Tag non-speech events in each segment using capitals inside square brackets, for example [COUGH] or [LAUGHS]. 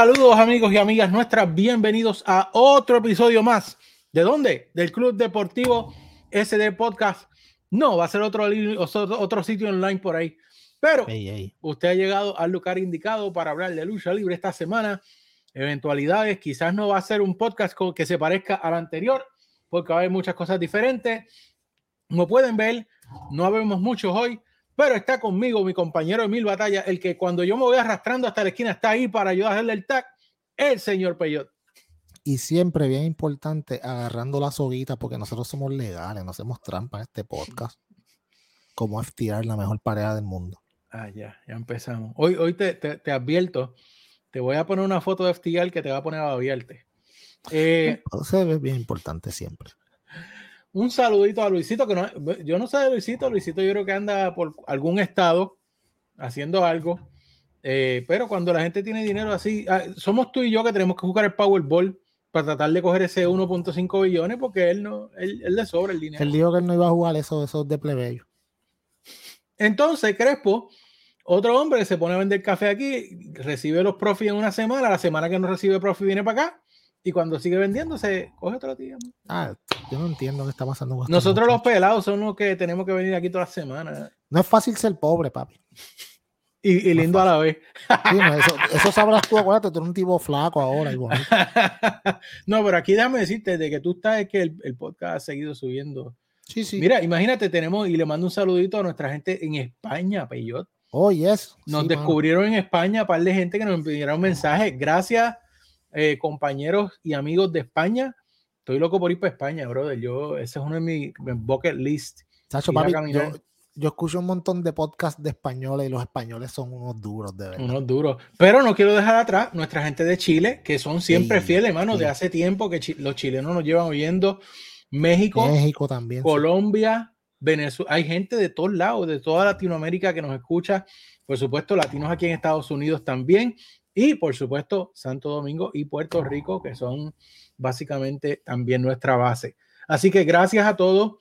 saludos amigos y amigas nuestras, bienvenidos a otro episodio más. ¿De dónde? Del Club Deportivo SD Podcast. No, va a ser otro, otro sitio online por ahí. Pero usted ha llegado al lugar indicado para hablar de lucha libre esta semana. Eventualidades, quizás no va a ser un podcast que se parezca al anterior, porque va a haber muchas cosas diferentes. Como pueden ver, no habemos muchos hoy, pero está conmigo mi compañero Emil Batalla, el que cuando yo me voy arrastrando hasta la esquina está ahí para a hacerle el tag, el señor Peyot. Y siempre bien importante, agarrando la soguita, porque nosotros somos legales, no hacemos trampa en este podcast. Como FTR, la mejor pareja del mundo. Ah, ya, ya empezamos. Hoy, hoy te, te, advierto, te voy a poner una foto de FTR que te va a poner a babiarte. Eh, [LAUGHS] Eso es bien importante siempre un saludito a Luisito, que no, yo no sé de Luisito, Luisito yo creo que anda por algún estado haciendo algo, eh, pero cuando la gente tiene dinero así, ah, somos tú y yo que tenemos que jugar el Powerball para tratar de coger ese 1.5 billones porque él no, él, le sobra el dinero. Él dijo que él no iba a jugar eso, esos de plebeyo. Entonces, Crespo, otro hombre se pone a vender café aquí, recibe los profits en una semana, la semana que no recibe profit viene para acá y cuando sigue vendiéndose, coge otro día. Ah, yo no entiendo qué está pasando. Con Nosotros los pelados son los que tenemos que venir aquí todas las semanas. No es fácil ser pobre, papi. Y, lindo a la vez. eso, eso, sabrás tú, acuérdate, tú eres un tipo flaco ahora. Igual. [LAUGHS] no, pero aquí déjame decirte de que tú estás, es que el, podcast ha seguido subiendo. Sí, sí. Mira, imagínate, tenemos, y le mando un saludito a nuestra gente en España, Peyot. Oh, yes. Nos descubrieron en España, un par de gente que nos enviaron mensajes. Gracias eh, compañeros y amigos de España. Estoy loco por ir para España, brother. Yo, ese es uno de mis bucket list. yo, escucho un montón de podcasts de españoles y los españoles son unos duros, de verdad. Unos duros. Pero no quiero dejar atrás nuestra gente de Chile, que son siempre fieles, hermano, de hace tiempo que los chilenos nos llevan oyendo. México, México también. Colombia, Venezuela. Hay gente de todos lados, de toda Latinoamérica que nos escucha. Por supuesto, latinos aquí en Estados Unidos también. Y por supuesto, Santo Domingo y Puerto Rico, que son básicamente también nuestra base. Así que gracias a todos.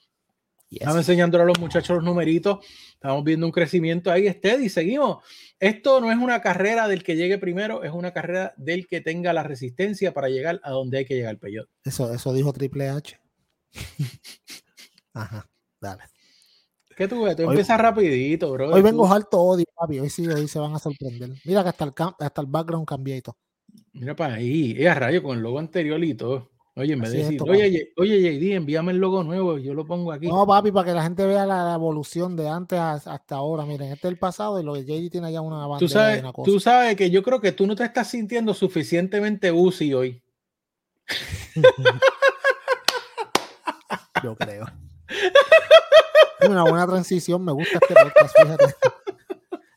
Estamos enseñándole a los muchachos los numeritos. Estamos viendo un crecimiento ahí, y seguimos. Esto no es una carrera del que llegue primero, es una carrera del que tenga la resistencia para llegar a donde hay que llegar, Peyot. Eso, eso dijo Triple H. Ajá, dale. ¿Qué tú ves? Tú empiezas rapidito, bro. Hoy vengo alto odio, papi. Hoy sí, hoy se van a sorprender. Mira que hasta el, hasta el background cambié y todo. Mira para ahí. Es a rayo con el logo anterior y todo. Oye, en vez de decir, oye, oye, JD, envíame el logo nuevo, yo lo pongo aquí. No, papi, para que la gente vea la, evolución de antes hasta ahora. Miren, este es el pasado y lo de JD tiene ya una bandera tú sabes, una cosa. Tú sabes que yo creo que tú no te estás sintiendo suficientemente Uzi hoy. [LAUGHS] yo creo. una buena transición, me gusta este podcast, fíjate.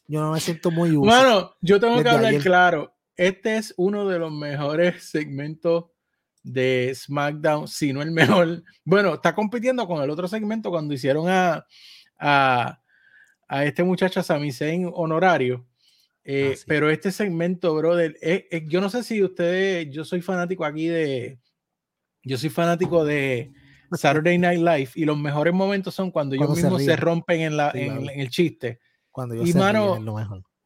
Yo no me siento muy útil. Bueno, yo tengo que hablar claro. Este es uno de los mejores segmentos de SmackDown, si no el mejor. Bueno, está compitiendo con el otro segmento cuando hicieron a, a, a este muchacho Sami Zayn honorario. Eh, ah, pero este segmento, brother, yo no sé si ustedes, yo soy fanático aquí de, yo soy fanático de, Saturday Night Live y los mejores momentos son cuando, ellos mismos se, rompen en, la, en, el chiste. Cuando y mano,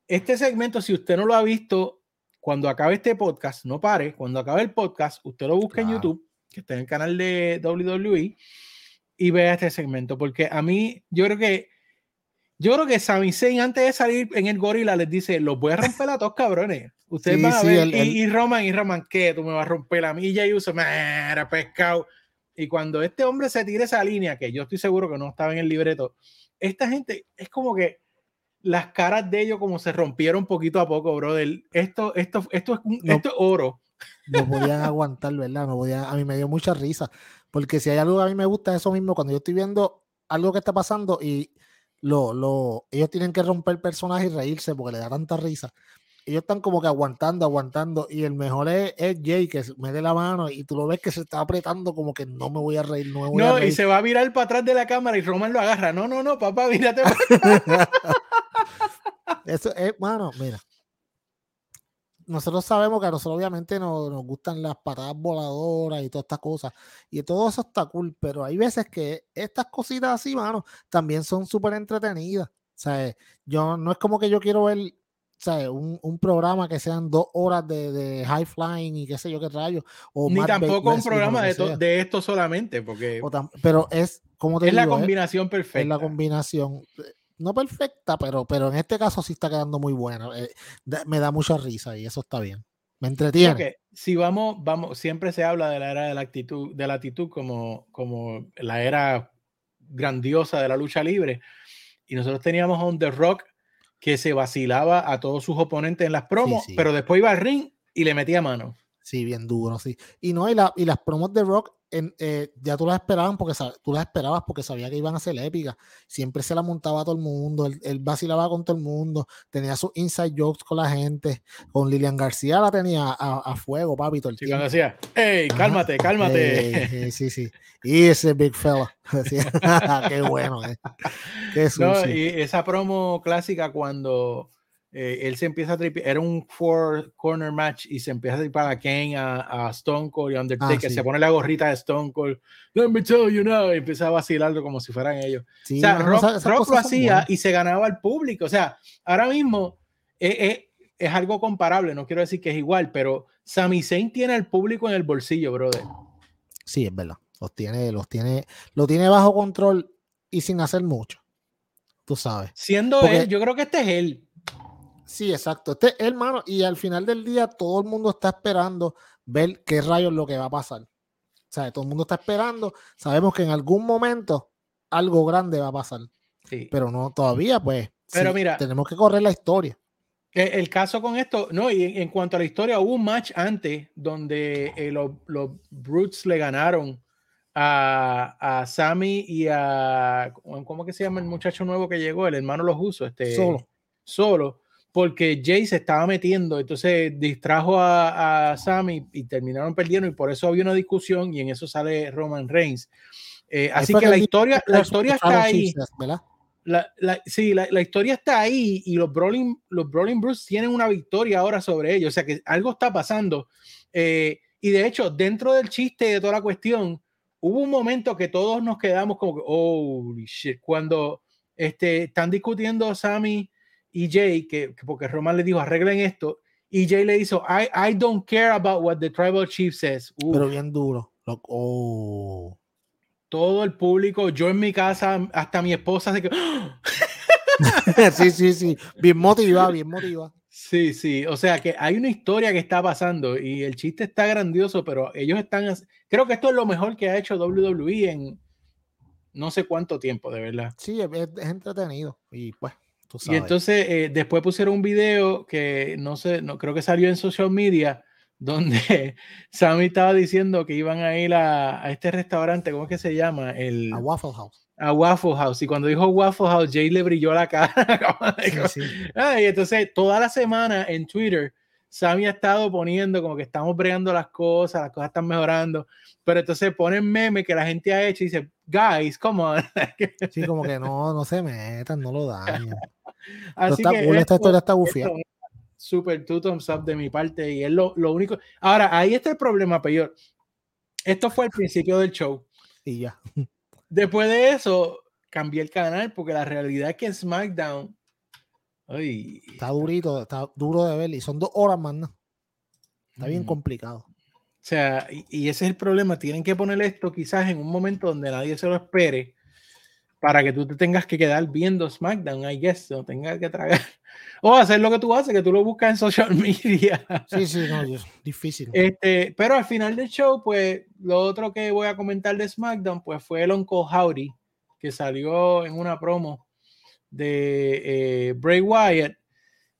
este segmento, si usted no lo ha visto, cuando acabe este podcast, no pare, cuando acabe el podcast, usted lo busca en YouTube, que está en el canal de WWE, y vea este segmento, porque a mí, yo creo que yo creo que Sami Zayn antes de salir en el gorila les dice, los voy a romper a todos cabrones. Ustedes van a ver, y, Roman, y Roman, ¿qué? Tú me vas a romper la milla y uso, era pescado. Y cuando este hombre se tire esa línea, que yo estoy seguro que no estaba en el libreto, esta gente es como que las caras de ellos como se rompieron poquito a poco, brother. Esto, esto, esto, es, esto es oro. No podían [LAUGHS] aguantar, ¿verdad? No podía, a mí me dio mucha risa, porque si hay algo que a mí me gusta, eso mismo, cuando yo estoy viendo algo que está pasando y lo, lo, ellos tienen que romper el personaje y reírse porque le da tanta risa ellos están como que aguantando, aguantando. Y el mejor es, Jay, que me dé la mano y tú lo ves que se está apretando como que no me voy a reír, no me voy no, a y se va a virar para atrás de la cámara y Roman lo agarra. No, no, no, papá, [LAUGHS] mírate. [LAUGHS] Eso es, bueno, mira. Nosotros sabemos que a nosotros obviamente nos, nos gustan las patadas voladoras y todas estas cosas. Y todo eso está cool, pero hay veces que estas cositas así, mano, también son súper entretenidas. O sea, yo no es como que yo quiero ver Un, un, programa que sean dos horas de, de, high flying y qué sé yo qué rayos. O Ni tampoco un programa de, de, esto solamente, porque. pero es como te Es la combinación perfecta. Es la combinación. No perfecta, pero, pero en este caso sí está quedando muy buena. Eh, me da mucha risa y eso está bien. Me entretiene. si vamos, vamos, siempre se habla de la era de la actitud, de la actitud como, como la era grandiosa de la lucha libre. Y nosotros teníamos on The Rock que se vacilaba a todos sus oponentes en las promos, pero después iba al ring y le metía mano. Sí, bien duro, sí. Y no, y, la, y las promos de Rock eh, ya tú las esperaban porque tú las esperabas porque sabía que iban a ser épicas. Siempre se la montaba a todo el mundo, él, vacilaba con todo el mundo, tenía sus inside jokes con la gente. Con Lilian García la tenía a, fuego, papi, todo el tiempo. decía, hey, cálmate, cálmate. sí, sí. Y ese big fella. [LAUGHS] [LAUGHS] Qué bueno, eh. Qué y esa promo clásica cuando eh, él se empieza a tripear, era un four corner match y se empieza a tripar a Kane, a, Stone Cold y Undertaker, ah, se pone la gorrita de Stone Cold, let me tell you now, y empieza a vacilarlo como si fueran ellos. o sea, Rock, lo hacía y se ganaba al público, o sea, ahora mismo es, es, algo comparable, no quiero decir que es igual, pero Sami Zayn tiene al público en el bolsillo, brother. Sí, es verdad, los tiene, los tiene, lo tiene bajo control y sin hacer mucho, tú sabes. Siendo él, yo creo que este es él. Sí, exacto. Este hermano, y al final del día todo el mundo está esperando ver qué rayos es lo que va a pasar. O sea, todo el mundo está esperando. Sabemos que en algún momento algo grande va a pasar. Sí. Pero no todavía, pues. Pero mira, tenemos que correr la historia. E, el, caso con esto, no, y en, cuanto a la historia, hubo un match antes donde eh, los, los Brutes le ganaron a, a Sammy y a. ¿Cómo que se llama el muchacho nuevo que llegó? El hermano los usos, este. Solo. Solo porque Jay se estaba metiendo, entonces distrajo a, a Sammy y terminaron perdiendo y por eso había una discusión y en eso sale Roman Reigns. Eh, así que, la historia, la historia está ahí. La, la, sí, la, la, historia está ahí y los Brawling, los Brawling Bruce tienen una victoria ahora sobre ellos, o sea que algo está pasando. Eh, y de hecho, dentro del chiste de toda la cuestión, hubo un momento que todos nos quedamos como que, holy shit, cuando este, están discutiendo Sammy y Jay, que, porque Roman le dijo, arreglen esto, y Jay le hizo, I, I don't care about what the tribal chief says. Pero bien duro. Oh. Todo el público, yo en mi casa, hasta mi esposa se que... [LAUGHS] sí, sí, sí. Bien motivada, bien motivada. Sí, sí. O sea que hay una historia que está pasando y el chiste está grandioso, pero ellos están. Creo que esto es lo mejor que ha hecho WWE en no sé cuánto tiempo, de verdad. Sí, es, es entretenido y pues y entonces eh, después pusieron un video que no sé, no creo que salió en social media, [LAUGHS] donde Sammy estaba diciendo que iban a ir a, este restaurante, ¿cómo es que se llama? El, a Waffle House. A Waffle House. Y cuando dijo Waffle House, Jay le brilló la cara. [LAUGHS] y entonces toda la semana en Twitter, Sammy ha estado poniendo como que estamos bregando las cosas, las cosas están mejorando. Pero entonces ponen meme que la gente ha hecho y dice, guys, come on. [LAUGHS] sí, como que no, no se metan, no lo dañen. Así que esta historia está bufia. Super two thumbs up de mi parte y es lo, lo, único. Ahora, ahí está el problema, peor. Esto fue el principio del show. Y ya. Después de eso, cambié el canal porque la realidad es que SmackDown. Ay, está durito, está duro de ver y son dos horas más, ¿no? Está bien complicado. O sea, y, y, ese es el problema. Tienen que poner esto quizás en un momento donde nadie se lo espere para que tú te tengas que quedar viendo SmackDown, I guess, o tengas que tragar. [LAUGHS] O hacer lo que tú haces, que tú lo buscas en social [LAUGHS] media. Sí, sí, no, es difícil. Este, pero al final del show, pues, lo otro que voy a comentar de SmackDown, pues fue el Uncle Howdy, que salió en una promo de eh, Bray Wyatt.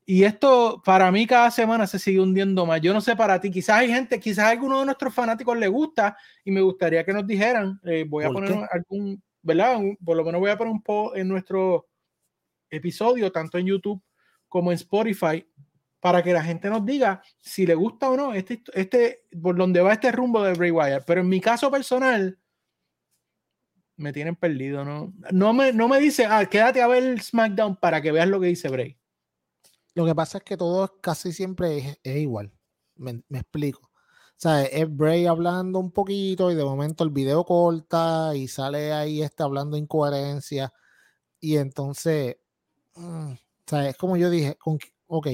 Y esto, para mí, cada semana se sigue hundiendo más. Yo no sé para ti, quizás hay gente, quizás a alguno de nuestros fanáticos le gusta y me gustaría que nos dijeran. Eh, voy a poner algún ¿verdad? Por lo menos voy a poner un poco en nuestro episodio, tanto en YouTube como en Spotify, para que la gente nos diga si le gusta o no este, este, por donde va este rumbo de Bray Wyatt. Pero en mi caso personal, me tienen perdido, ¿no? No me, no me dice, ah, quédate a ver SmackDown para que veas lo que dice Bray. Lo que pasa es que todo casi siempre es, igual. me, explico. Sea, es Bray hablando un poquito y de momento el video corta y sale ahí este hablando incoherencia. Y entonces, mm, o sea, es como yo dije, con, ok,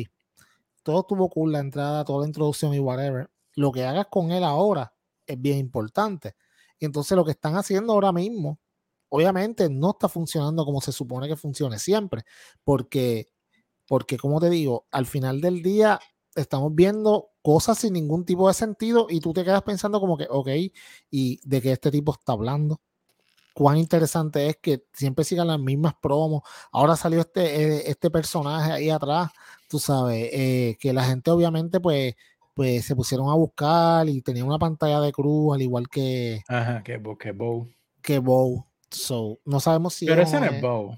todo tuvo cool, la entrada, toda la introducción y whatever. Lo que hagas con él ahora es bien importante. Y entonces lo que están haciendo ahora mismo, obviamente no está funcionando como se supone que funcione siempre, porque, porque como te digo, al final del día estamos viendo cosas sin ningún tipo de sentido y tú te quedas pensando como que, ok, ¿y de qué este tipo está hablando? Cuán interesante es que siempre sigan las mismas promos. Ahora salió este, eh, este personaje ahí atrás, tú sabes, eh, que la gente obviamente pues, pues se pusieron a buscar y tenía una pantalla de cruz, al igual que... Ajá, que, que Bow. Que Bow. So, no sabemos si... Pero ese no es Bow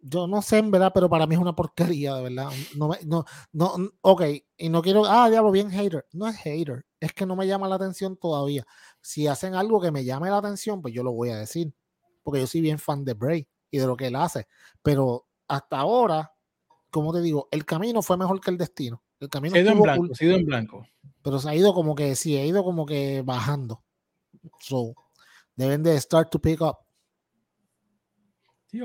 yo no sé en verdad, pero para mí es una porquería, de verdad. No, no, no, ok, y no quiero, ah, diablo, bien hater. No es hater, es que no me llama la atención todavía. Si hacen algo que me llame la atención, pues yo lo voy a decir, porque yo soy bien fan de Bray y de lo que él hace. Pero hasta ahora, como te digo, el camino fue mejor que el destino. El camino se ha ido en blanco, ha ido en blanco. Pero se ha ido como que, sí, ha ido como que bajando. So, deben de start to pick up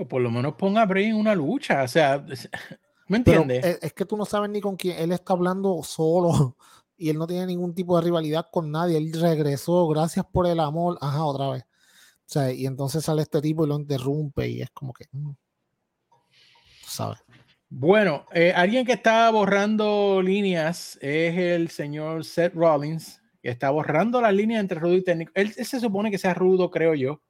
por lo menos ponga a Bray en una lucha. O sea, [LAUGHS] ¿me entiendes? Es, que tú no sabes ni con quién. Él está hablando solo [LAUGHS] y él no tiene ningún tipo de rivalidad con nadie. Él regresó, gracias por el amor. Ajá, otra vez. O sea, y entonces sale este tipo y lo interrumpe y es como que. Mm, ¿Sabes? Bueno, eh, alguien que está borrando líneas es el señor Seth Rollins, que está borrando las líneas entre rudo y técnico. él se supone que sea rudo, creo yo,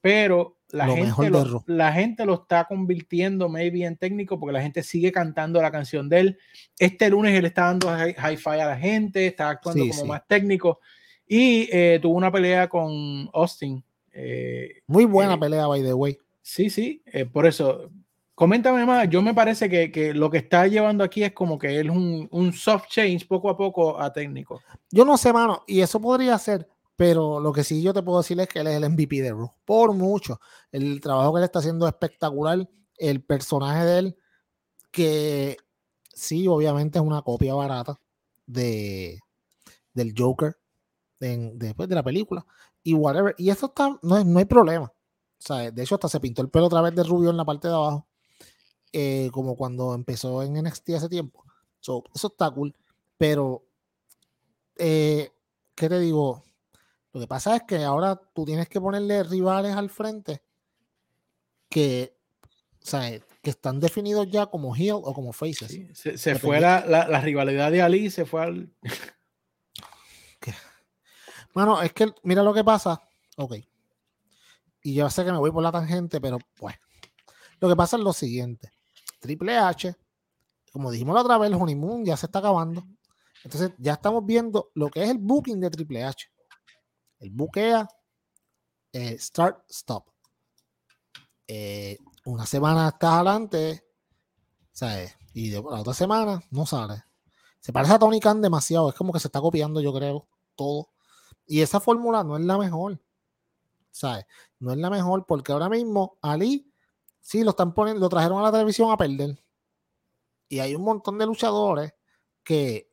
pero la, gente lo, la gente lo está convirtiendo maybe en técnico porque la gente sigue cantando la canción de él. Este lunes él está dando hi-fi a la gente, está actuando como más técnico y eh, tuvo una pelea con Austin. Eh, Muy buena eh, pelea, by the way. Sí, sí, por eso. Coméntame más, yo me parece que, que, lo que está llevando aquí es como que él es un, un soft change poco a poco a técnico. Yo no sé, mano, y eso podría ser, pero lo que sí yo te puedo decir es que él es el MVP de Raw. Por mucho. El trabajo que él está haciendo es espectacular. El personaje de él, que sí, obviamente es una copia barata de, del Joker después de la película. Y whatever. Y eso está, no, no hay problema. O sea, de hecho, hasta se pintó el pelo otra vez de rubio en la parte de abajo. Eh, como cuando empezó en NXT hace tiempo. eso está cool. Pero, eh, ¿qué te digo? Lo que pasa es que ahora tú tienes que ponerle rivales al frente que, que están definidos ya como heel o como faces. se, fue la, rivalidad de Ali, se fue al. [LAUGHS] Bueno, es que mira lo que pasa. Ok. Y yo sé que me voy por la tangente, pero pues. Lo que pasa es lo siguiente. Triple H, como dijimos la otra vez, el honeymoon ya se está acabando. Entonces ya estamos viendo lo que es el booking de Triple H. El buquea, eh, start, stop. Eh, una semana estás adelante, ¿sabes? Y la otra semana no sale. Se parece a Tony Khan demasiado, es como que se está copiando, yo creo, todo. Y esa fórmula no es la mejor, ¿sabes? No es la mejor porque ahora mismo Ali, sí, lo están poniendo, lo trajeron a la televisión a perder. Y hay un montón de luchadores que,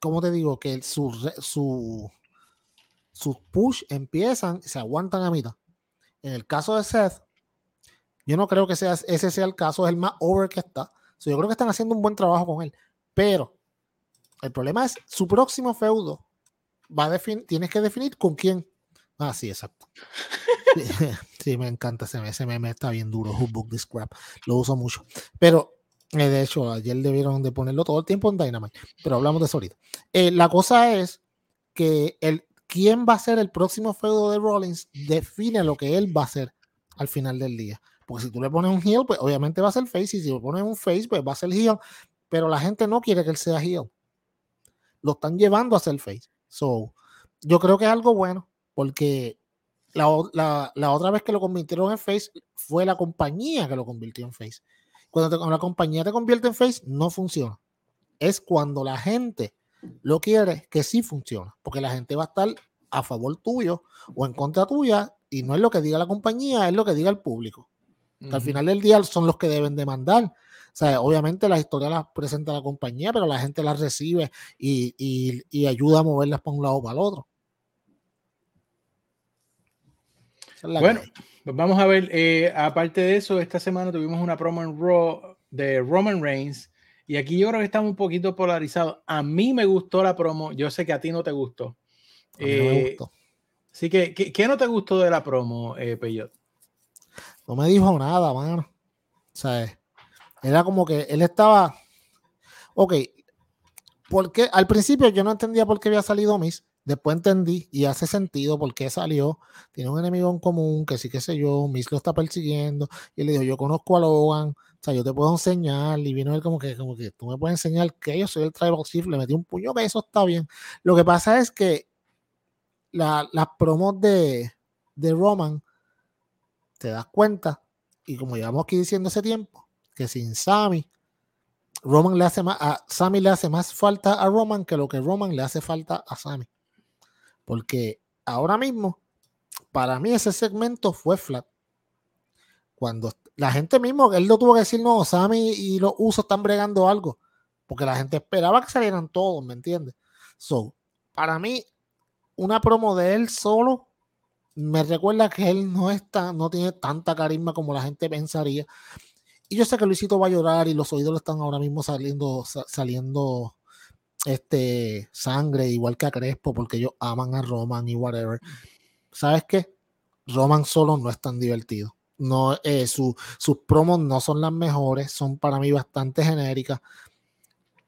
como te digo, que su, su, sus push empiezan y se aguantan a mitad. En el caso de Seth, yo no creo que sea, ese sea el caso, es el más over que está. yo creo que están haciendo un buen trabajo con él. Pero el problema es su próximo feudo. Va a tienes que definir con quién. Ah, sí, exacto. [LAUGHS] [LAUGHS] sí, me encanta ese, ese meme, está bien duro. Who book this crap? Lo uso mucho. Pero, eh, de hecho, ayer debieron de ponerlo todo el tiempo en Dynamite. Pero hablamos de eso ahorita. Eh, la cosa es que el, quién va a ser el próximo feudo de Rollins define lo que él va a hacer al final del día. Porque si tú le pones un heel, pues obviamente va a ser face, y si le pones un face, pues va a ser heel. Pero la gente no quiere que él sea heel. Lo están llevando a ser face. So, yo creo que es algo bueno, porque la, otra vez que lo convirtieron en face fue la compañía que lo convirtió en face. Cuando, cuando la compañía te convierte en face, no funciona. Es cuando la gente lo quiere que sí funciona, porque la gente va a estar a favor tuyo o en contra tuya y no es lo que diga la compañía, es lo que diga el público. Al final del día son los que deben demandar. O sea, obviamente las historias las presenta la compañía, pero la gente las recibe y, ayuda a moverlas para un lado o para el otro. bueno, pues vamos a ver. Eh, aparte de eso, esta semana tuvimos una promo en Raw de Roman Reigns Y aquí yo creo que estamos un poquito polarizados. A mí me gustó la promo, yo sé que a ti no te gustó. A mí no me Eh, gustó. Así que, ¿qué, qué no te gustó de la promo, eh, Peyot? No me dijo nada, mano. O sea, era como que él estaba. Ok, porque al principio yo no entendía por qué había salido Miss. Después entendí y hace sentido por qué salió. Tiene un enemigo en común que sí que sé yo. Miss lo está persiguiendo. Y le dijo: Yo conozco a Logan. O sea, yo te puedo enseñar. Y vino él como que, como que tú me puedes enseñar que yo soy el Tribal Chief. Le metí un puño que eso está bien. Lo que pasa es que la- las promos de, de Roman te das cuenta, y como llevamos aquí diciendo hace tiempo, que sin Sammy, Roman le hace más, a Sammy le hace más falta a Roman que lo que Roman le hace falta a Sammy. Porque ahora mismo, para mí ese segmento fue flat. Cuando la gente mismo, él no tuvo que decir, no, Sammy y los usos están bregando algo, porque la gente esperaba que salieran todos, ¿me entiendes? So, para mí, una promo de él solo me recuerda que él no está, no tiene tanta carisma como la gente pensaría. Y yo sé que Luisito va a llorar y los oídos le están ahora mismo saliendo, sa- saliendo este sangre, igual que a Crespo, porque ellos aman a Roman y whatever. ¿Sabes qué? Roman solo no es tan divertido. No, eh, su- sus promos no son las mejores, son para mí bastante genéricas.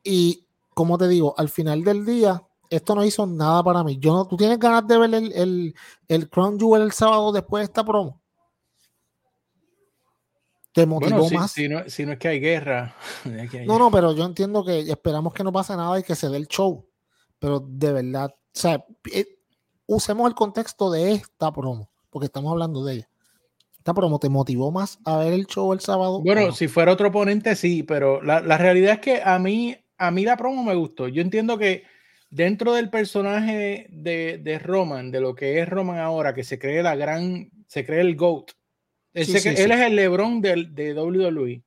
Y como te digo, al final del día, esto no hizo nada para mí. Yo no, ¿Tú tienes ganas de ver el, el, el Crown Jewel el sábado después de esta promo? ¿Te motivó Bueno, si, más? si no, si no es que hay guerra. [LAUGHS] es que hay- No, no, pero yo entiendo que esperamos que no pase nada y que se dé el show. Pero de verdad, o sea, eh, usemos el contexto de esta promo, porque estamos hablando de ella. Esta promo te motivó más a ver el show el sábado. Bueno, no? si fuera otro oponente, sí, pero la, la realidad es que a mí, a mí la promo me gustó. Yo entiendo que dentro del personaje de, de Roman, de lo que es Roman ahora, que se cree la gran, se cree el GOAT. Él, Sí, se sí, cree- sí. él es el Lebron del, de WWE.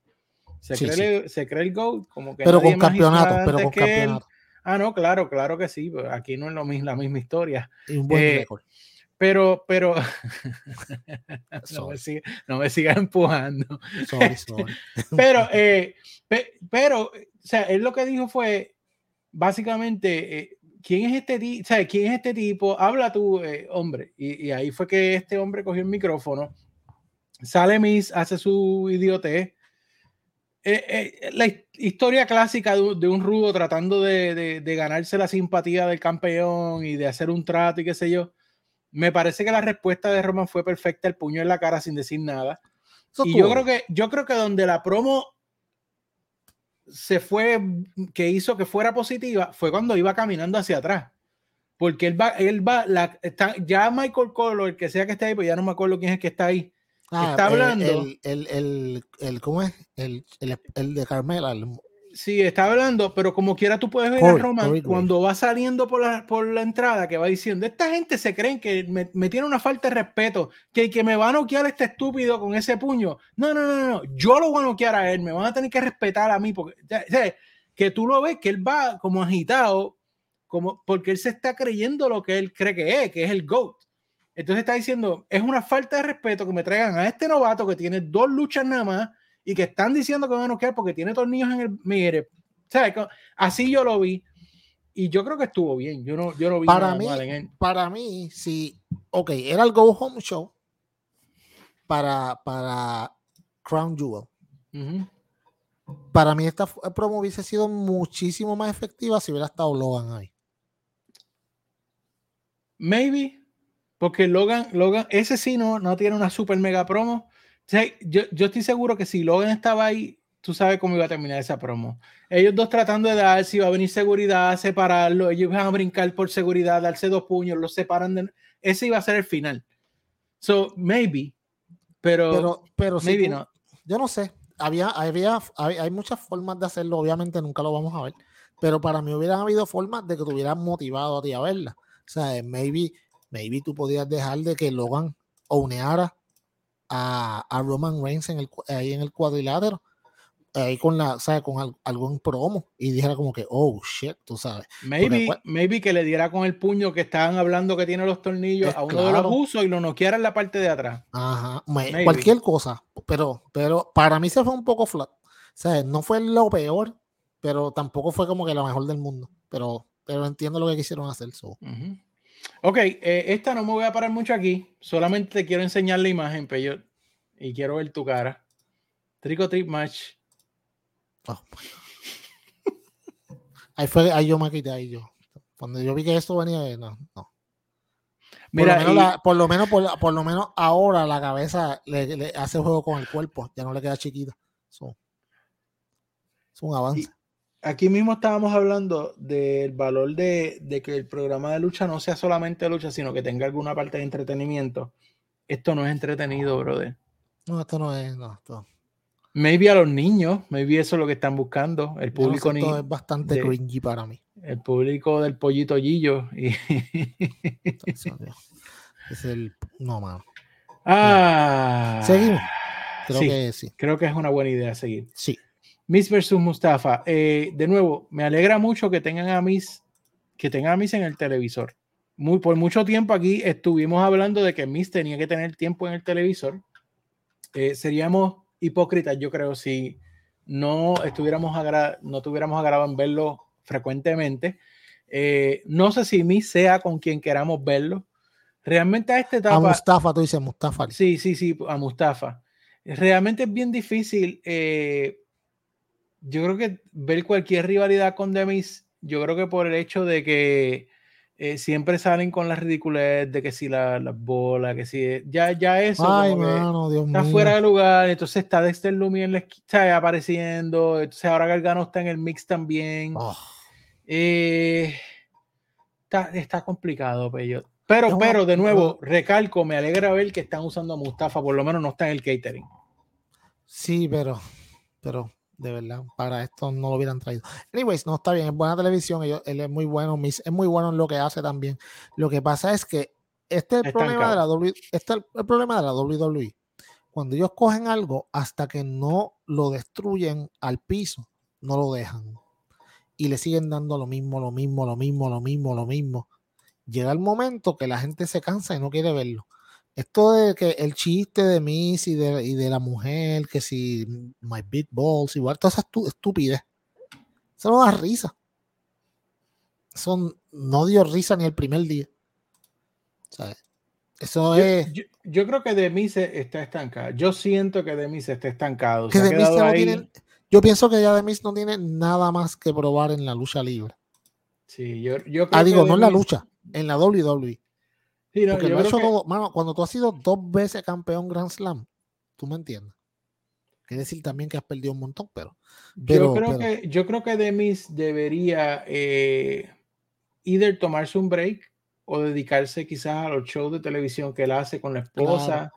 Se, Sí, cree, se cree el GOAT, como que pero nadie con campeonato, pero con él. campeonato. Ah, no, claro, claro que sí. pero Aquí no es lo mismo, la misma historia. Y un buen Eh, récord. Pero, pero, [LAUGHS] no me, siga- no me sigas empujando. sorry, [LAUGHS] sorry. Pero, [LAUGHS] eh, pe- pero, o sea, él lo que dijo fue, básicamente, eh, ¿quién es este tipo? ¿quién es este tipo? Habla tú, eh, hombre. Y, y ahí fue que este hombre cogió el micrófono, sale Miss, hace su idiotez. Eh, eh, la his- historia clásica de, un- de un rudo tratando de, de- de ganarse la simpatía del campeón y de hacer un trato y qué sé yo. Me parece que la respuesta de Roman fue perfecta, el puño en la cara sin decir nada. Eso Y yo creo que, yo creo que donde la promo se fue, que hizo que fuera positiva, fue cuando iba caminando hacia atrás. Porque él va, él va, la, está, ya Michael Colo, el que sea que esté ahí, pues ya no me acuerdo quién es el que está ahí. Ah, está hablando. El, el, el, el- ¿cómo es? El, el, el de Carmela. Sí, está hablando, pero como quiera tú puedes ver Corey, a Roman Corey cuando va saliendo por la, por la entrada que va diciendo, esta gente se creen que me, me tiene una falta de respeto, que, que me va a noquear este estúpido con ese puño. No, no, no, no, yo lo voy a noquear a él, me van a tener que respetar a mí, porque, o sea, que tú lo ves que él va como agitado, como porque él se está creyendo lo que él cree que es, que es el GOAT. Entonces está diciendo, es una falta de respeto que me traigan a este novato que tiene dos luchas nada más y que están diciendo que van a noquear porque tiene tornillos en el. Mire, ¿sabes? Así yo lo vi. Y yo creo que estuvo bien. Yo no, yo no vi Para nada mí, mal en él. para mí, sí, ok, era el Go Home Show para, para Crown Jewel. Para mí esta promo hubiese sido muchísimo más efectiva si hubiera estado Logan ahí. Maybe. Porque Logan, Logan, ese sí no, no tiene una super mega promo. Sea, yo, yo estoy seguro que si Logan estaba ahí, tú sabes cómo iba a terminar esa promo. Ellos dos tratando de dar, si iba a venir seguridad, separarlo, ellos iban a brincar por seguridad, darse dos puños, los separan de... Ese iba a ser el final. So, maybe. Pero, Pero, pero si maybe tú- no. yo no sé, había, había, hay, hay muchas formas de hacerlo, obviamente nunca lo vamos a ver, pero para mí hubieran habido formas de que te hubieran motivado a ti a verla. O sea, maybe, maybe tú podías dejar de que Logan uneara a, a Roman Reigns en el, ahí en el cuadrilátero, ahí con la, ¿sabes? Con al- algún promo y dijera como que, oh shit, tú sabes. Maybe, maybe que le diera con el puño que estaban hablando que tiene los tornillos Es a uno de los usos y lo noqueara en la parte de atrás. Ajá, Maybe. cualquier cosa, pero, pero para mí se fue un poco flat. O sea, no fue lo peor, pero tampoco fue como que la mejor del mundo. Pero, pero entiendo lo que quisieron hacer. Ok, eh, esta no me voy a parar mucho aquí. Solamente te quiero enseñar la imagen, Peyot. Y quiero ver tu cara. Trico Trip Match. Oh, ahí fue, ahí yo me quité, ahí yo. Cuando yo vi que esto venía, no, no. Mira, por lo menos, por, lo menos ahora la cabeza le, hace juego con el cuerpo, ya no le queda chiquita. es un avance. Aquí mismo estábamos hablando del valor de, que el programa de lucha no sea solamente lucha, sino que tenga alguna parte de entretenimiento. Esto no es entretenido, brother. No, esto no es, no, esto. Maybe a los niños, maybe eso es lo que están buscando. El público es bastante cringy para mí. El público del pollito Gillo. Y... es el. No, mano. Ah. Seguimos. Creo que sí. Creo que es una buena idea seguir. Sí. Miss versus Mustafa. Eh, de nuevo, me alegra mucho que tengan a Miss, que tengan a Miss en el televisor. Muy, por mucho tiempo aquí estuvimos hablando de que Miss tenía que tener tiempo en el televisor. Eh, seríamos hipócritas, yo creo, si no estuviéramos no tuviéramos agrado en verlo frecuentemente. Eh, no sé si mi sea con quien queramos verlo. Realmente a esta etapa. A Mustafa, tú dices Mustafa. Sí, sí, sí, a Mustafa. Realmente es bien difícil. Eh, yo creo que ver cualquier rivalidad con Demis, yo creo que por el hecho de que eh, siempre salen con la ridiculez de que si las la bolas, que si ya, ya eso está fuera de lugar, entonces está Dexter Lumi en la está apareciendo, entonces ahora Gargano está en el mix también. Oh. Eh, está, está, complicado, Pero, pero de nuevo, recalco, me alegra ver que están usando a Mustafa, por lo menos no está en el catering. Sí, pero, pero de verdad, para esto no lo hubieran traído. Anyways, no está bien, es buena televisión, él, es muy bueno, es muy bueno en lo que hace también. Lo que pasa es que este es el problema de la w, este el problema de la WWE. Cuando ellos cogen algo hasta que no lo destruyen al piso, no lo dejan. Y le siguen dando lo mismo, lo mismo, lo mismo, lo mismo, lo mismo. Llega el momento que la gente se cansa y no quiere verlo esto de que el chiste de Miss y de, y de la mujer, que si My Big Balls, igual, todas esas estupidez. Eso no da risa. Eso no dio risa ni el primer día. Eso yo, es. Yo, creo que de mí se está estancado. Yo siento que de mí se está estancado. yo pienso que ya de mí no tiene nada más que probar en la lucha libre. Sí, yo, yo creo Ah, digo, no en la lucha, en la WWE. Porque lo hecho todo, mano, cuando tú has sido dos veces campeón Grand Slam, tú me entiendes. Quiere decir también que has perdido un montón, pero. yo, creo Que, yo creo que Demis debería eh, either tomarse un break o dedicarse quizás a los shows de televisión que él hace con la esposa.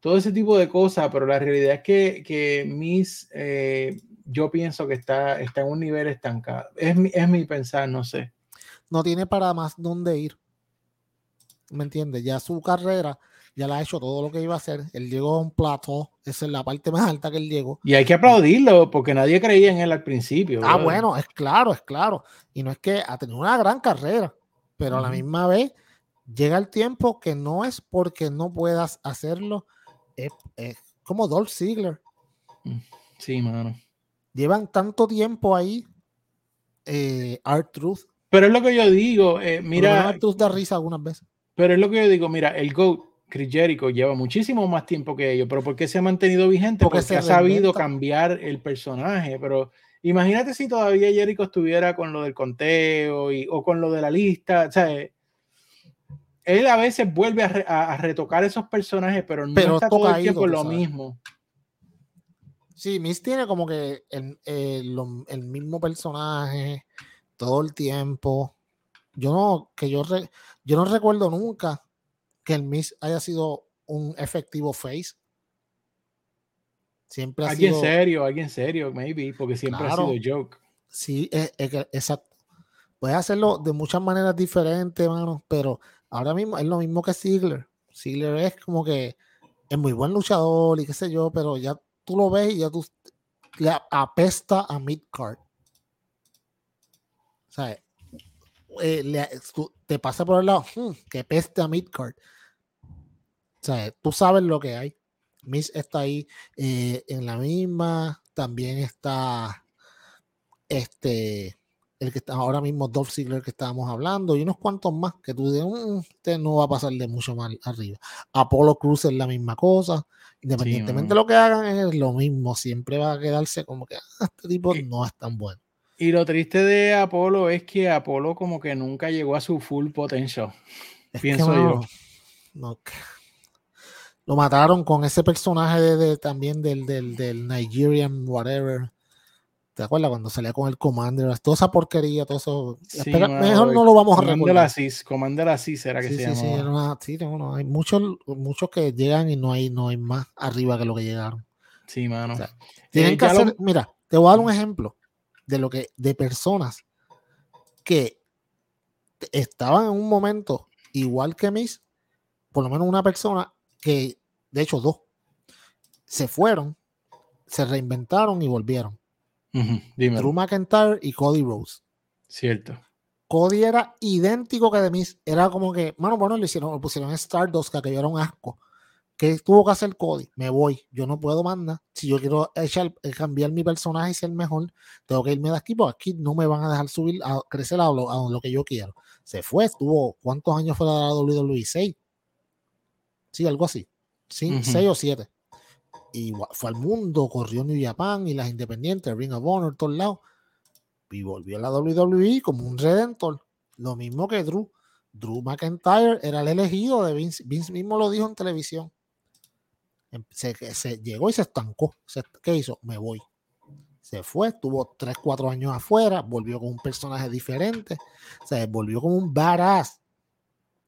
Todo ese tipo de cosas, pero la realidad es que, que Miss, eh, yo pienso que está, está en un nivel estancado. Es mi, es mi pensar, no sé. No tiene para más dónde ir. ¿Me entiendes? Ya su carrera ya la ha hecho todo lo que iba a hacer. Él llegó a un plato, esa es la parte más alta que él llegó. Y hay que aplaudirlo porque nadie creía en él al principio. Ah, bueno, es claro, es claro. Y no es que ha tenido una gran carrera, pero a la misma vez llega el tiempo que no es porque no puedas hacerlo, es, como Dolph Ziggler. Mm, sí, mano. Llevan tanto tiempo ahí, eh, Art Truth. Pero es lo que yo digo, eh, mira. Art Truth da risa algunas veces. Pero es lo que yo digo, mira, el GOAT, Chris Jericho, lleva muchísimo más tiempo que ellos, pero ¿por qué se ha mantenido vigente? Porque, se ha sabido cambiar el personaje, pero imagínate si todavía Jericho estuviera con lo del conteo y, o con lo de la lista, o sea, él a veces vuelve a, retocar esos personajes, pero no está todo el tiempo lo mismo. Sí, Miss tiene como que el, el, mismo personaje todo el tiempo. Yo no, que yo, yo no recuerdo nunca que el Miss haya sido un efectivo face. Siempre ha alguien serio, alguien serio, maybe, porque siempre ha sido joke. Sí, es, exacto. Puedes hacerlo de muchas maneras diferentes, mano, pero ahora mismo es lo mismo que Ziggler. Ziggler es como que es muy buen luchador y qué sé yo, pero ya tú lo ves y ya tú le apesta a midcard. O sea, eh, te pasa por el lado, hmm, que peste a midcard. O sea, tú sabes lo que hay. Miss está ahí eh, en la misma, también está este, el que está ahora mismo, Dolph Ziggler que estábamos hablando, y unos cuantos más que tú dices, mm, este no va a pasar de mucho más arriba. Apolo Cruz es la misma cosa, independientemente de lo que hagan, es lo mismo, siempre va a quedarse como que ah, este tipo no es tan bueno. Y lo triste de Apolo es que Apolo como que nunca llegó a su full potential. pienso yo. lo mataron con ese personaje de, también del, del, del Nigerian whatever. ¿Te acuerdas cuando salía con el Commander? Toda esa porquería, todo eso. mejor no lo vamos a recordar. Commander Asís era que se llamaba. Sí, sí, no, hay muchos, muchos que llegan y no hay, no hay más arriba que lo que llegaron. Sí, mano. tienen eh, que hacer, mira, te voy a dar un ejemplo de lo que, de personas que estaban en un momento igual que mis, por lo menos una persona que, de hecho, dos, se fueron, se reinventaron y volvieron. Drew McIntyre y Cody Rose. Cierto. Cody era idéntico que de mis, era como que, bueno, bueno, le hicieron, le pusieron Stardust, que aquello era un asco. ¿Qué tuvo que hacer Cody? Me voy. Yo no puedo mandar. Si yo quiero echar, eh, cambiar mi personaje y ser mejor, tengo que irme de aquí, porque aquí no me van a dejar subir, a crecer a lo, a lo que yo quiero. Se fue, estuvo, ¿cuántos años fue la WWE? ¿Seis? Sí, algo así. Sí, seis o siete. Y fue al mundo, corrió New Japan y las independientes, Ring of Honor, todos lados. Y volvió a la WWE como un redentor. Lo mismo que Drew. Drew McIntyre era el elegido de Vince. Vince mismo lo dijo en televisión se, se llegó y se estancó. ¿Qué hizo? Me voy. Se fue, estuvo 3, 4 años afuera, volvió con un personaje diferente, se volvió como un badass.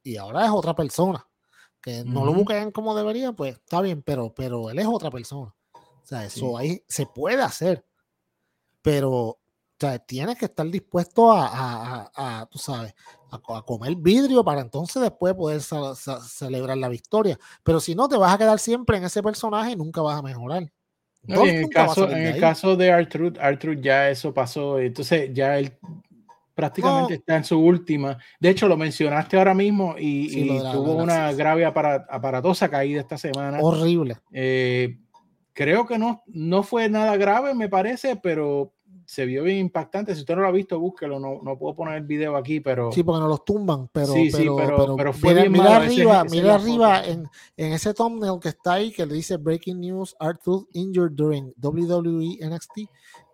Y ahora es otra persona. Que no lo busquen como debería, pues está bien, pero, pero él es otra persona. O sea, eso ahí se puede hacer. Pero o sea, tienes que estar dispuesto a, tú sabes, a, comer vidrio para entonces después poder celebrar la victoria. Pero si no, te vas a quedar siempre en ese personaje y nunca vas a mejorar. en, el caso, en el caso de Artruth, Artruth ya eso pasó, entonces ya él prácticamente está en su última. De hecho, lo mencionaste ahora mismo y, tuvo una grave aparatosa caída esta semana. Horrible. Eh, creo que no, no fue nada grave, me parece, pero se vio bien impactante. Si usted no lo ha visto, búsquelo. No, no puedo poner el video aquí, pero. Sí, porque no los tumban. Pero, sí, pero, pero, pero, fue mira, mira arriba, mira arriba en, en, ese thumbnail que está ahí que le dice Breaking News: Arthur injured during WWE NXT.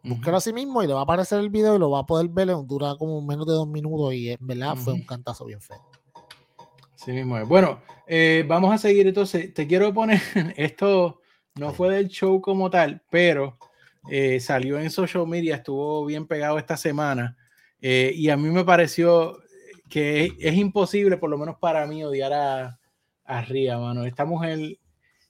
Búsquelo así mismo y le va a aparecer el video y lo va a poder ver. Dura como menos de dos minutos y en verdad fue un cantazo bien feo. Sí mismo es. Bueno, eh, vamos a seguir entonces. Te quiero poner [LAUGHS] esto. No fue del show como tal, pero eh, salió en social media, estuvo bien pegado esta semana eh, y a mí me pareció que es, imposible, por lo menos para mí, odiar a, a Ria, mano. Esta mujer,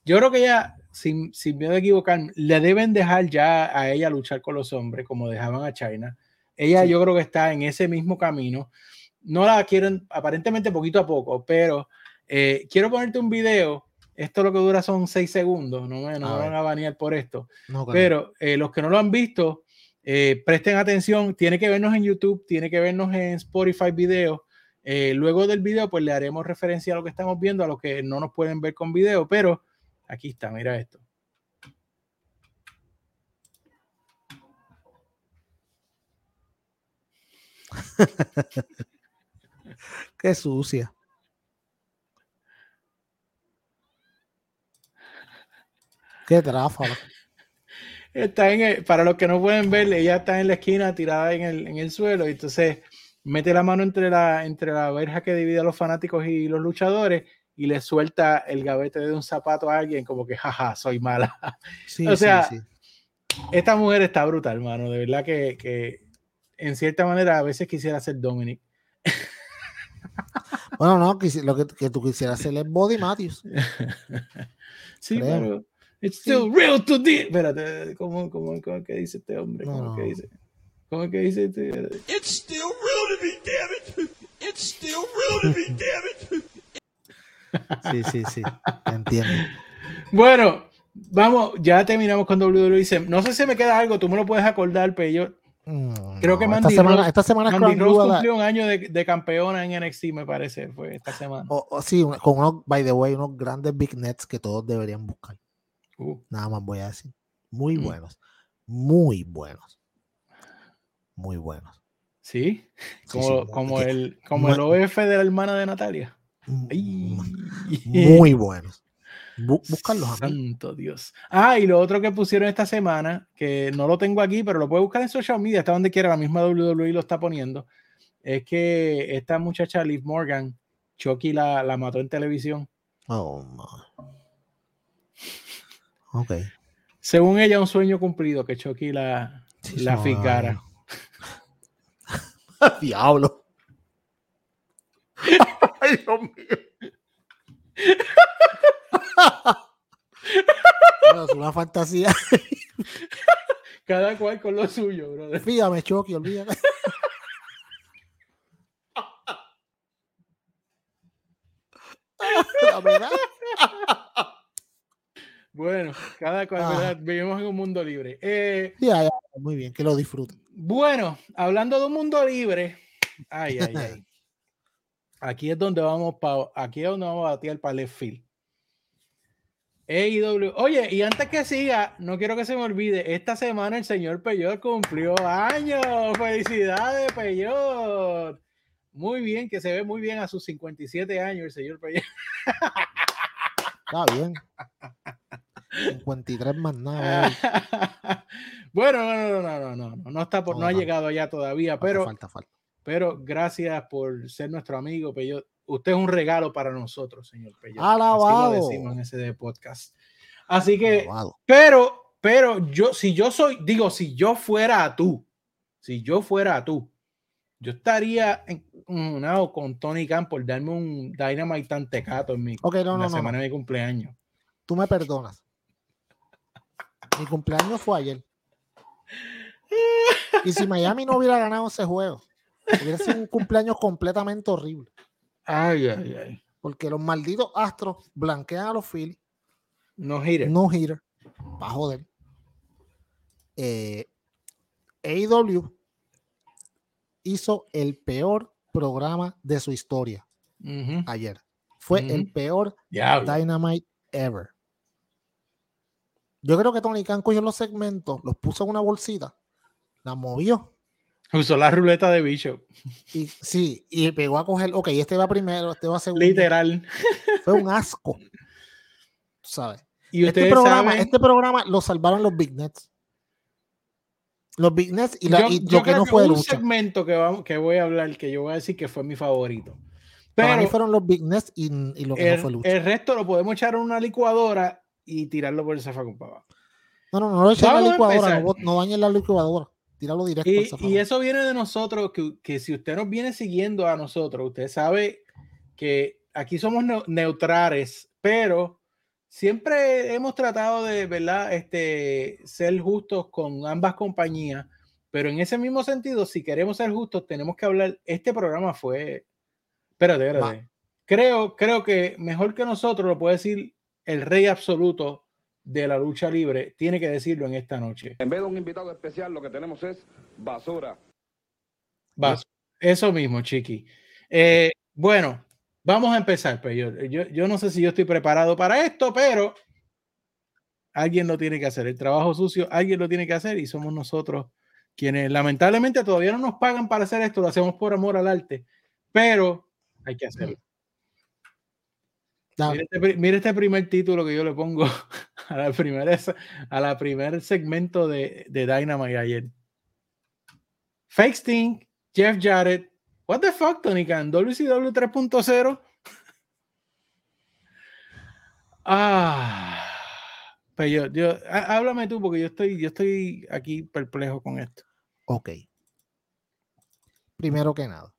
yo creo que ella, sin, sin miedo a equivocarme, le deben dejar ya a ella luchar con los hombres como dejaban a China. Ella yo creo que está en ese mismo camino. No la quieren aparentemente poquito a poco, pero eh, quiero ponerte un video esto lo que dura son seis segundos, no me, no van a banear por esto. Pero eh, los que no lo han visto, eh, presten atención, tiene que vernos en YouTube, tiene que vernos en Spotify video. Eh, luego del video, pues le haremos referencia a lo que estamos viendo, a los que no nos pueden ver con video, pero aquí está, mira esto. [LAUGHS] Qué sucia. Qué tráfalo. Está en para los que no pueden ver, ella está en la esquina tirada en el, en el suelo y entonces mete la mano entre la, entre la verja que divide a los fanáticos y los luchadores y le suelta el gavete de un zapato a alguien como que jaja, soy mala. [LAUGHS] o sea, esta mujer está brutal, hermano. De verdad que, que, en cierta manera a veces quisiera ser Dominic. Bueno, no, lo que, que tú quisieras hacer es Body Matthews. [LAUGHS] sí, pero It's still real to the. Espérate, ¿cómo, cómo, cómo que dice este hombre? ¿Cómo que dice? ¿Cómo que dice este? It's still real to me, damn it. It's still real to me, damn it. Sí, sí, sí. Entiendo. Bueno, vamos, ya terminamos con WWE. No sé si me queda algo, tú me lo puedes acordar, pero yo mm, creo que Mandy esta semana, esta semana Mandy Rose cumplió un año de, de, campeona en NXT, me parece, fue esta semana. O, sí, con unos, by the way, unos grandes big nets que todos deberían buscar. Uh. Nada más voy a decir. Muy mm. buenos. Muy buenos. muy buenos. Sí, como, como el, como el OF de la hermana de Natalia. [LAUGHS] Muy buenos. Buscarlos. Santo Dios. Ah, y lo otro que pusieron esta semana, que no lo tengo aquí, pero lo puedes buscar en social media, está donde quiera, la misma WWE lo está poniendo, es que esta muchacha Liv Morgan, Chucky la, la mató en televisión. Oh, my. Ok. Según ella, un sueño cumplido que Chucky la, la ficara. [LAUGHS] Diablo. [LAUGHS] Ay, Dios mío. [LAUGHS] es una fantasía. Cada cual con lo suyo, brother. Fíjame, Chucky, olvídate. La verdad. Bueno, cada cual, ah. Vivimos en un mundo libre. Eh, ya, ya, muy bien, que lo disfruten. Bueno, hablando de un mundo libre, ay, ay, ay. [LAUGHS] Aquí es donde vamos para, aquí es donde vamos a batir para left field. AEW. Oye, y antes que siga, no quiero que se me olvide, esta semana el señor Peyot cumplió años. Felicidades, Peyot. Muy bien, que se ve muy bien a sus 57 años el señor Peyot. Está bien. [LAUGHS] 53 más nada. [LAUGHS] bueno, no, no, no, no, no, no está por, no, ha llegado allá todavía, pero, falta, falta. pero gracias por ser nuestro amigo, Peyo. Usted es un regalo para nosotros, señor Peyo. Alabado. Así lo decimos en ese de podcast. Así que, pero, pero yo, si yo soy, digo, si yo fuera a tú, si yo fuera a tú, yo estaría en, con Tony Khan por darme un Dynamite tan tecato en mi la semana de mi cumpleaños. Tú me perdonas. Mi cumpleaños fue ayer. Y si Miami no hubiera ganado ese juego, hubiera sido un cumpleaños completamente horrible. Ay, ay, ay. Porque los malditos astros blanquean a los Phillies. No hitter. No hitter. Va a joder. Eh, AEW hizo el peor programa de su historia ayer. Fue el peor Dynamite ever. Yo creo que Tony Khan cogió los segmentos, los puso en una bolsita, la movió. Usó la ruleta de Bishop. Y, sí, y pegó a coger, ok, este va primero, este va segundo. Literal. Fue un asco. ¿Sabes? Y este programa, este programa lo salvaron los Big Nets. Los Big Nets y, la, lo que no fue un segmento que, vamos, que voy a hablar, que yo voy a decir que fue mi favorito. Pero Para mí fueron los Big Nets y, lo que el, no fue lucha. El resto lo podemos echar en una licuadora y tirarlo por el zafacón para abajo. No, no, no lo echen en la licuadora, no, no dañen la licuadora. Tíralo directo. Y, y eso viene de nosotros, que, que, si usted nos viene siguiendo a nosotros, usted sabe que aquí somos neutrales, pero siempre hemos tratado de, ¿verdad? Este, ser justos con ambas compañías, pero en ese mismo sentido, si queremos ser justos, tenemos que hablar, este programa fue, espérate, espérate. Creo, creo que mejor que nosotros lo puede decir el rey absoluto de la lucha libre, tiene que decirlo en esta noche. En vez de un invitado especial, lo que tenemos es basura. Basura. Eso mismo, Chiqui. Eh, bueno, vamos a empezar. Pues yo, yo, no sé si yo estoy preparado para esto, pero alguien lo tiene que hacer. El trabajo sucio, alguien lo tiene que hacer y somos nosotros quienes lamentablemente todavía no nos pagan para hacer esto, lo hacemos por amor al arte, pero hay que hacerlo. Este mira este, primer título que yo le pongo [LAUGHS] a la primera, a la primer segmento de, de Dynamite ayer. Fake Sting, Jeff Jarrett. What the fuck, Tony Khan? WCW 3.0. Ah. Pues yo, yo, háblame tú porque yo estoy, yo estoy aquí perplejo con esto. Ok. Primero que nada,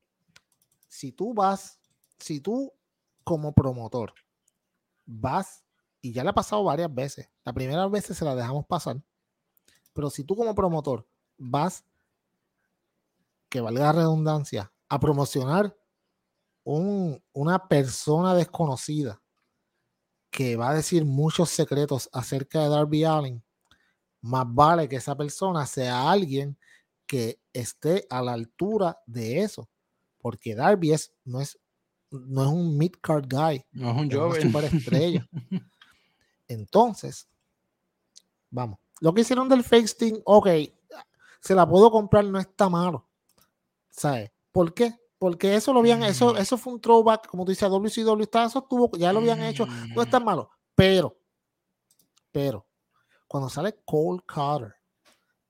si tú vas, si tú como promotor vas, y ya le ha pasado varias veces, la primera vez se la dejamos pasar, pero si tú como promotor vas, que valga la redundancia, a promocionar un, una persona desconocida que va a decir muchos secretos acerca de Darby Allen, más vale que esa persona sea alguien que esté a la altura de eso, porque Darby es, no es no es un mid-card guy. No es un joven. estrella. [LAUGHS] Entonces, vamos. Lo que hicieron del fake Sting, ok. se la puedo comprar, no está malo. ¿Sabes? ¿Por qué? Porque eso lo habían, eso, Mm. eso fue un throwback, como tú dices, WCW, está, eso estuvo, ya lo habían hecho, no es tan malo. Pero, pero, cuando sale Cole Carter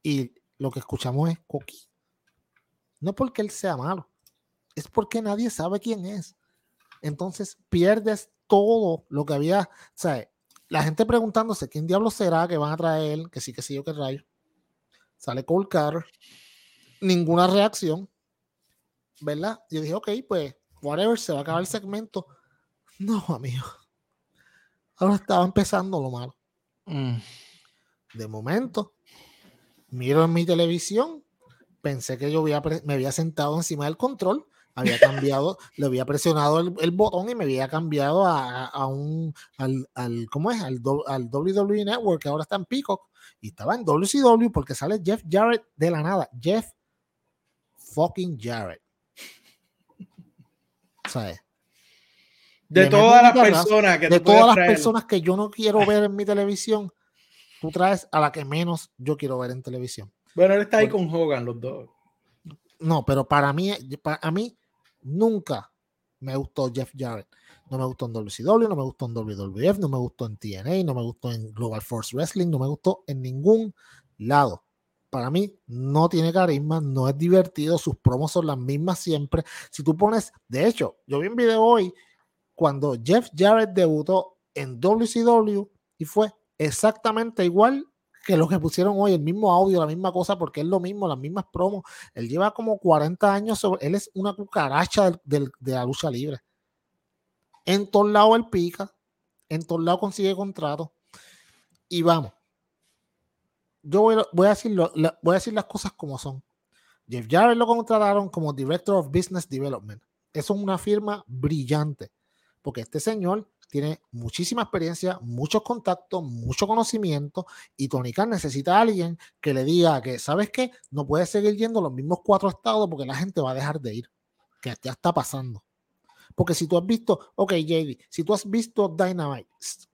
y lo que escuchamos es Coqui, no porque él sea malo, es porque nadie sabe quién es. Entonces pierdes todo lo que había, ¿sabes? La gente preguntándose quién diablo será que van a traer, que sí, que sí, yo qué rayo. Sale Cole Carter, ninguna reacción, ¿verdad? Yo dije, ok, pues, whatever, se va a acabar el segmento. No, amigo. Ahora estaba empezando lo malo. Mm. De momento, miro en mi televisión, pensé que yo había me había sentado encima del control, había cambiado, le había presionado el, el botón y me había cambiado a, a un, al, al, ¿cómo es? Al, do- al WWE Network, que ahora está en Peacock, y estaba en WCW porque sale Jeff Jarrett de la nada. Jeff fucking Jarrett. ¿Sabes? De todas las personas que de todas las traer. personas que yo no quiero ver en mi televisión, tú traes a la que menos yo quiero ver en televisión. Bueno, él está ahí con Hogan, los dos. No, pero para mí, para a mí nunca me gustó Jeff Jarrett. No me gustó en WCW, no me gustó en WWF, no me gustó en TNA, no me gustó en Global Force Wrestling, no me gustó en ningún lado. Para mí no tiene carisma, no es divertido, sus promos son las mismas siempre. Si tú pones, de hecho, yo vi un video hoy cuando Jeff Jarrett debutó en WCW y fue exactamente igual que lo que pusieron hoy, el mismo audio, la misma cosa, porque es lo mismo, las mismas promos. Él lleva como 40 años, sobre, él es una cucaracha del- de la lucha libre. En todos lados él pica, en todos lados consigue contrato. Y vamos. Yo voy, a- voy a, decir lo- la- voy a decir las cosas como son. Jeff Jarrett lo contrataron como Director of Business Development. Eso es una firma brillante, porque este señor tiene muchísima experiencia, muchos contactos, mucho conocimiento, y Tony Khan necesita a alguien que le diga que, ¿sabes qué? No puedes seguir yendo a los mismos cuatro estados porque la gente va a dejar de ir, que ya está pasando. Porque si tú has visto, ok, JD, si tú has visto Dynamite,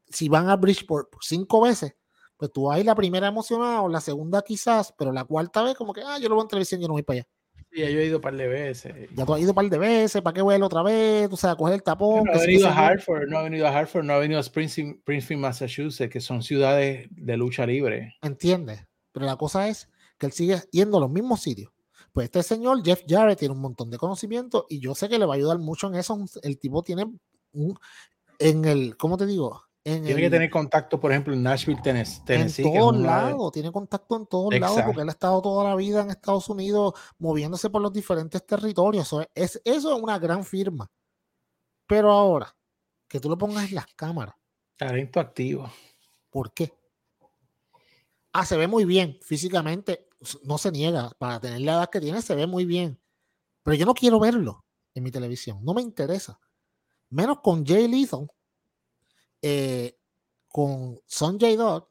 si van a Bridgeport por cinco veces, pues tú vas a la primera emocionado, la segunda quizás, pero la cuarta vez como que, ah, yo lo veo en televisión, yo no voy para allá. Sí, yo he ido un par de veces. Ya tú has ido un par de veces, ¿para qué ir otra vez? Tú sabes, a coger el tapón. No ha venido a Hartford, no ha venido a Hartford, no ha venido a Springfield, Springfield, Massachusetts, que son ciudades de lucha libre. ¿Entiendes? Pero la cosa es que él sigue yendo a los mismos sitios. Pues este señor, Jeff Jarrett, tiene un montón de conocimiento y yo sé que le va a ayudar mucho en eso. El tipo tiene un, en el, ¿cómo te digo? En Tiene el- que tener contacto, por ejemplo, en Nashville, Tennessee. Tennessee, en todos de- lados, tiene contacto en todos lados Exacto. porque él ha estado toda la vida en Estados Unidos moviéndose por los diferentes territorios. Eso es, eso es una gran firma. Pero ahora, que tú lo pongas en las cámaras, talento activo. ¿por qué? Ah, se ve muy bien físicamente, no se niega, para tener la edad que tiene se ve muy bien, pero yo no quiero verlo en mi televisión, no me interesa. Menos con Jay Lethal, eh, con Sonjay Dutt,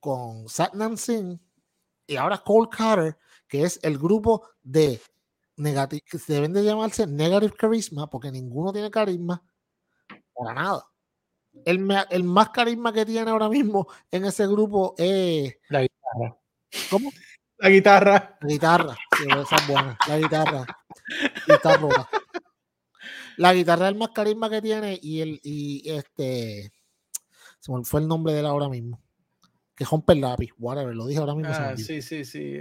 con Satnam Singh y ahora Cole Carter, que es el grupo de negati- que deben de llamarse Negative Charisma, porque ninguno tiene carisma para nada. El, el más carisma que tiene ahora mismo en ese grupo es La guitarra. ¿cómo? La guitarra. La guitarra. Sí, esa es buena. La guitarra. Guitarra. La guitarra es el más carisma que tiene y el y este se me fue el nombre de él ahora mismo. Que rompe el lápiz, whatever, lo dije ahora mismo. Ah, sí, sí, sí.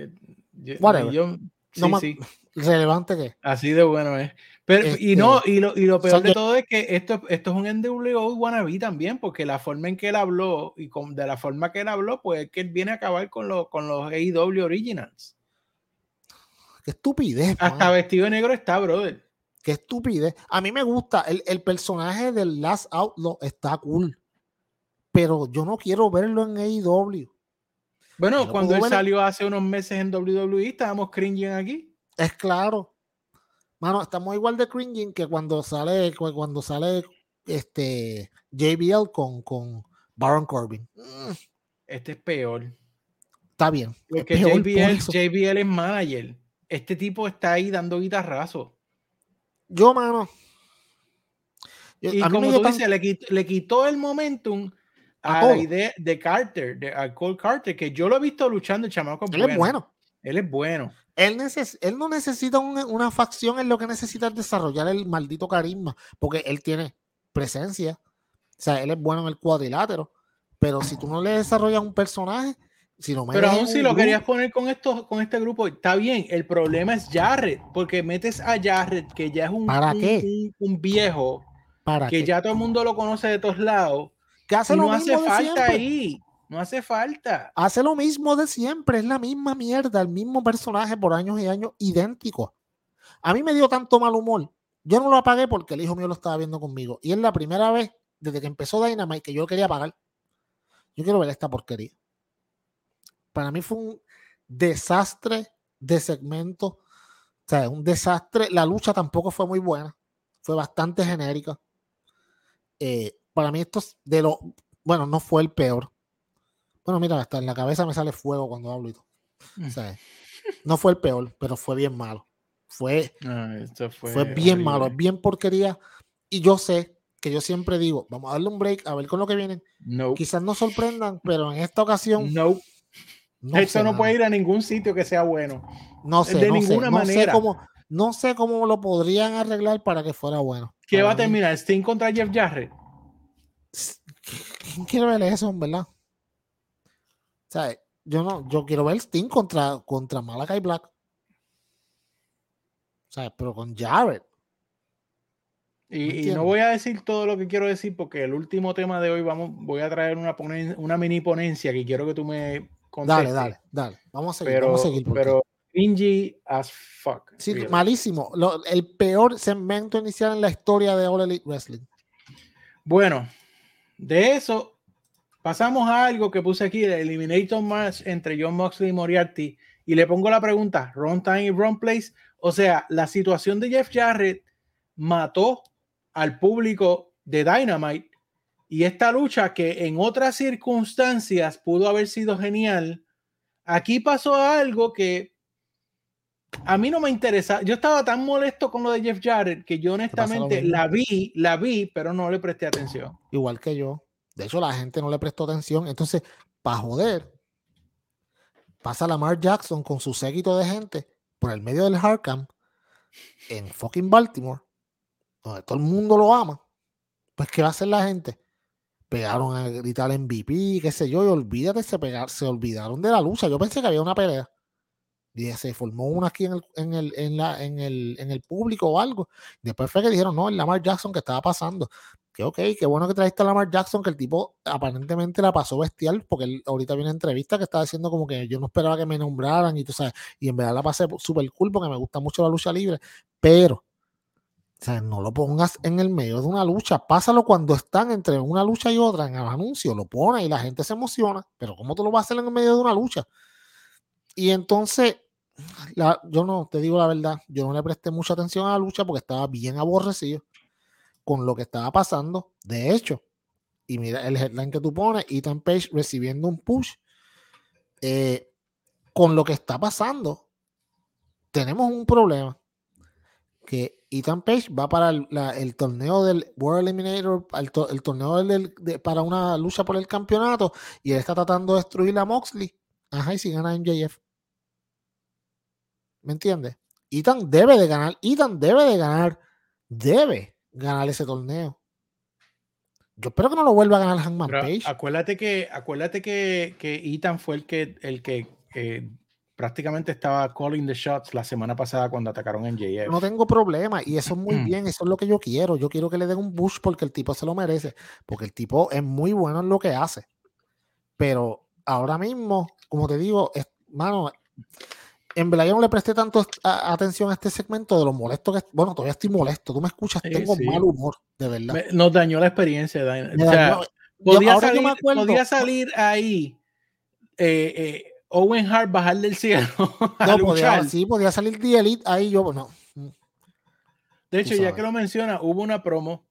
Yo- Whatever. yo- sí, No sí. Relevante que Así de bueno es. Pero, y Este, no, y lo, y lo peor de todo es que esto, esto es un NWO wannabe también, porque la forma en que él habló y con, de la forma que él habló, pues es que él viene a acabar con, los con los AEW Originals. qué estupidez. Hasta vestido de negro está, brother. Qué estupidez. A mí me gusta. El, el personaje del Last Outlaw está cool. Pero yo no quiero verlo en AEW. Bueno, Yo cuando él ver- salió hace unos meses en WWE, estábamos cringing aquí. Es claro. Mano, estamos igual de cringing que cuando sale, cu- cuando sale este JBL con, con Baron Corbin. Mm, Este es peor. está bien. Porque JBL. JBL es manager. Este tipo está ahí dando guitarrazos. Yo, mano. yo- Y como tú tan- dices, le quitó, le quitó el momentum A la idea de Carter, de a Cole Carter, que yo lo he visto luchando, el chamaco es él es bueno. bueno. Él es bueno. Él, él no necesita una facción, él lo que necesita es desarrollar el maldito carisma, porque él tiene presencia. O sea, él es bueno en el cuadrilátero, pero si tú no le desarrollas un personaje, si no Pero aún si lo querías poner con, esto, con este grupo, está bien. El problema es Jarrett, porque metes a Jarrett, que ya es un, ¿Para un, viejo, ¿Para que ya todo el mundo lo conoce de todos lados. Que hace no hace falta ahí. No hace falta. Hace lo mismo de siempre, es la misma mierda, el mismo personaje por años y años, idéntico. A mí me dio tanto mal humor. Yo no lo apagué porque el hijo mío lo estaba viendo conmigo. Y es la primera vez desde que empezó Dynamite que yo lo quería apagar. Yo quiero ver esta porquería. Para mí fue un desastre de segmento. O sea, un desastre. La lucha tampoco fue muy buena. Fue bastante genérica. Eh, para mí esto es de lo... Bueno, no fue el peor. Bueno, mira, hasta en la cabeza me sale fuego cuando hablo y todo. O sea, no fue el peor, pero fue bien malo. Fue, fue, bien malo, bien porquería. Y yo sé que yo siempre digo, vamos a darle un break, a ver con lo que vienen. No. Quizás no sorprendan, pero en esta ocasión. No. No Esto no puede ir a ningún sitio que sea bueno. No sé, de ninguna manera. cómo, no sé cómo lo podrían arreglar para que fuera bueno. ¿Qué va a terminar? ¿Sting contra Jeff Jarrett? ¿Quién quiere ver eso, verdad? O sea, yo no, yo quiero ver Sting contra, contra Malakai Black. O sea, pero con Jarrett. Y, no voy a decir todo lo que quiero decir porque el último tema de hoy vamos, voy a traer una, una mini ponencia que quiero que tú me. Dale, dale, dale. Vamos a seguir. Pero, vamos a seguir pero cringy as fuck. Sí, malísimo. el peor segmento inicial en la historia de All Elite Wrestling. Bueno, de eso pasamos a algo que puse aquí, el Eliminator Match entre John Moxley y Moriarty. Y le pongo la pregunta, ¿Wrong time y wrong place? O sea, la situación de Jeff Jarrett mató al público de Dynamite y esta lucha que en otras circunstancias pudo haber sido genial, aquí pasó algo que a mí no me interesa. Yo estaba tan molesto con lo de Jeff Jarrett que yo honestamente la vi, la vi, pero no le presté atención. Igual que yo. De hecho, la gente no le prestó atención. Entonces, para joder, pasa Lamar Jackson con su séquito de gente por el medio del Hardcamp en fucking Baltimore, donde todo el mundo lo ama. Pues, ¿qué va a hacer la gente? Pegaron a gritar MVP, qué sé yo, y olvídate, se, pegar, se olvidaron de la lucha. Yo pensé que había una pelea. Y se formó una aquí en el, en el, en el, en el público o algo. Después fue que dijeron, no, el Lamar Jackson que estaba pasando que ok, qué bueno que trajiste a Lamar Jackson, que el tipo aparentemente la pasó bestial, porque él ahorita viene entrevista que estaba diciendo como que yo no esperaba que me nombraran y tú sabes, y en verdad la pasé súper cool porque me gusta mucho la lucha libre, pero no lo pongas en el medio de una lucha, pásalo cuando están entre una lucha y otra en el anuncio, lo pones y la gente se emociona, pero ¿cómo tú lo vas a hacer en el medio de una lucha? Y entonces, yo no, te digo la verdad, yo no le presté mucha atención a la lucha porque estaba bien aborrecido con lo que estaba pasando. De hecho, y mira el headline que tú pones, Ethan Page recibiendo un push. Eh, con lo que está pasando, tenemos un problema. Que Ethan Page va para el, torneo del World Eliminator, el, torneo del, para una lucha por el campeonato, y él está tratando de destruir a Moxley. Ajá, y si gana MJF. ¿Me entiendes? Ethan debe de ganar. Ethan debe de ganar. Debe ganar ese torneo. Yo espero que no lo vuelva a ganar Hangman Page. Acuérdate que, acuérdate que, que Ethan fue el que, el que eh, prácticamente estaba calling the shots la semana pasada cuando atacaron en JF. No tengo problema y eso es muy bien, eso es lo que yo quiero. Yo quiero que le den un push porque el tipo se lo merece, porque el tipo es muy bueno en lo que hace. Pero ahora mismo, como te digo, es, mano, en verdad yo no le presté tanto atención a este segmento de lo molesto que bueno todavía estoy molesto tú me escuchas tengo mal humor de verdad nos dañó la experiencia o sea, podía, salir, podía, salir, ahí eh, eh, Owen Hart bajar del cielo [LAUGHS] no, podía, sí podía salir The Elite ahí yo no de hecho ya que lo menciona hubo una promo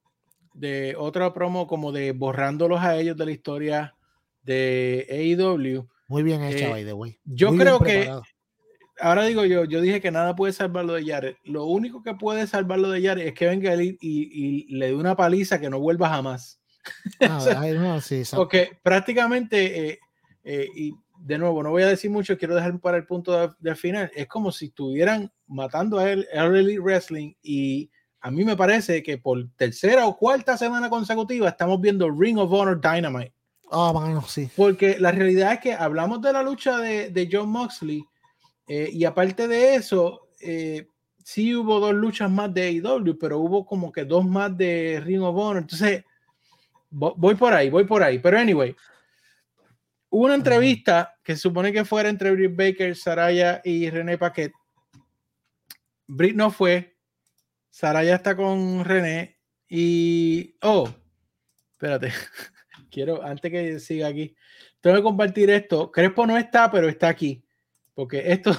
de otra promo como de borrándolos a ellos de la historia de AEW muy bien hecha, eh, by the way. Yo creo que ahora digo yo, yo dije que nada puede salvarlo de Jared. Lo único que puede salvarlo de Jared es que venga él y, le dé una paliza que no vuelva jamás. Ah, [LAUGHS] Porque prácticamente, eh, eh, y de nuevo, no voy a decir mucho, quiero dejar para el punto del final. Es como si estuvieran matando a él, Elite Wrestling y a mí me parece que por tercera o cuarta semana consecutiva estamos viendo Ring of Honor Dynamite. Ah, oh, sí. Porque la realidad es que hablamos de la lucha de, de John Moxley eh, y aparte de eso, eh, sí hubo dos luchas más de AEW, pero hubo como que dos más de Ring of Honor. Entonces, voy por ahí, voy por ahí. Pero anyway, hubo una entrevista que se supone que fuera entre Britt Baker, Saraya y René Paquet. Britt no fue. Saraya está con René. Y. Oh, espérate. [LAUGHS] Quiero, antes que siga aquí, tengo que compartir esto. Crespo no está, pero está aquí. Porque esto.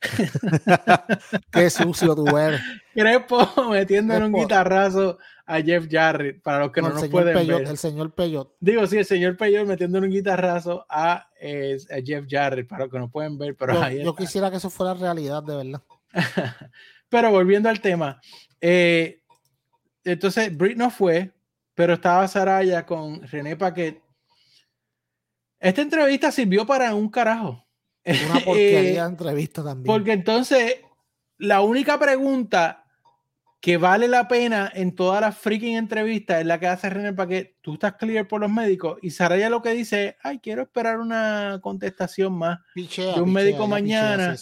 [LAUGHS] Qué sucio tú eres. [LAUGHS] Crespo metiéndole un guitarrazo a Jeff Jarrett, para los que no, nos pueden ver. El señor Peyot. Digo, sí, el señor Peyot metiéndole un guitarrazo a, Jeff Jarrett, para los que no pueden ver. Pero yo, quisiera que eso fuera realidad, de verdad. [LAUGHS] pero volviendo al tema. Eh, entonces, Brit no fue, pero estaba Saraya con René Paquet. Esta entrevista sirvió para un carajo. Una porquería de [LAUGHS] entrevista también. Porque entonces la única pregunta que vale la pena en todas las freaking entrevistas es la que hace René para que tú estás clear por los médicos y Saraya lo que dice es, ay, quiero esperar una contestación más de un médico mañana.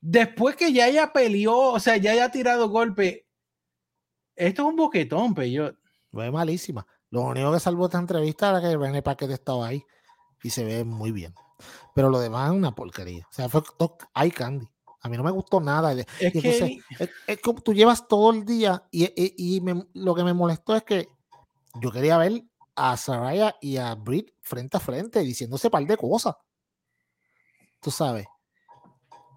Después que ya haya peleó, o sea, ya haya tirado golpe, esto es un boquetón, yo Fue malísima. Lo único que salvó esta entrevista era que René Paquet estaba ahí y se ve muy bien. Pero lo demás es una porquería. O sea, fue hay candy. A mí no me gustó nada. Es, que... es, como tú llevas todo el día y, lo que me molestó es que yo quería ver a Saraya y a Britt frente a frente diciéndose par de cosas. Tú sabes.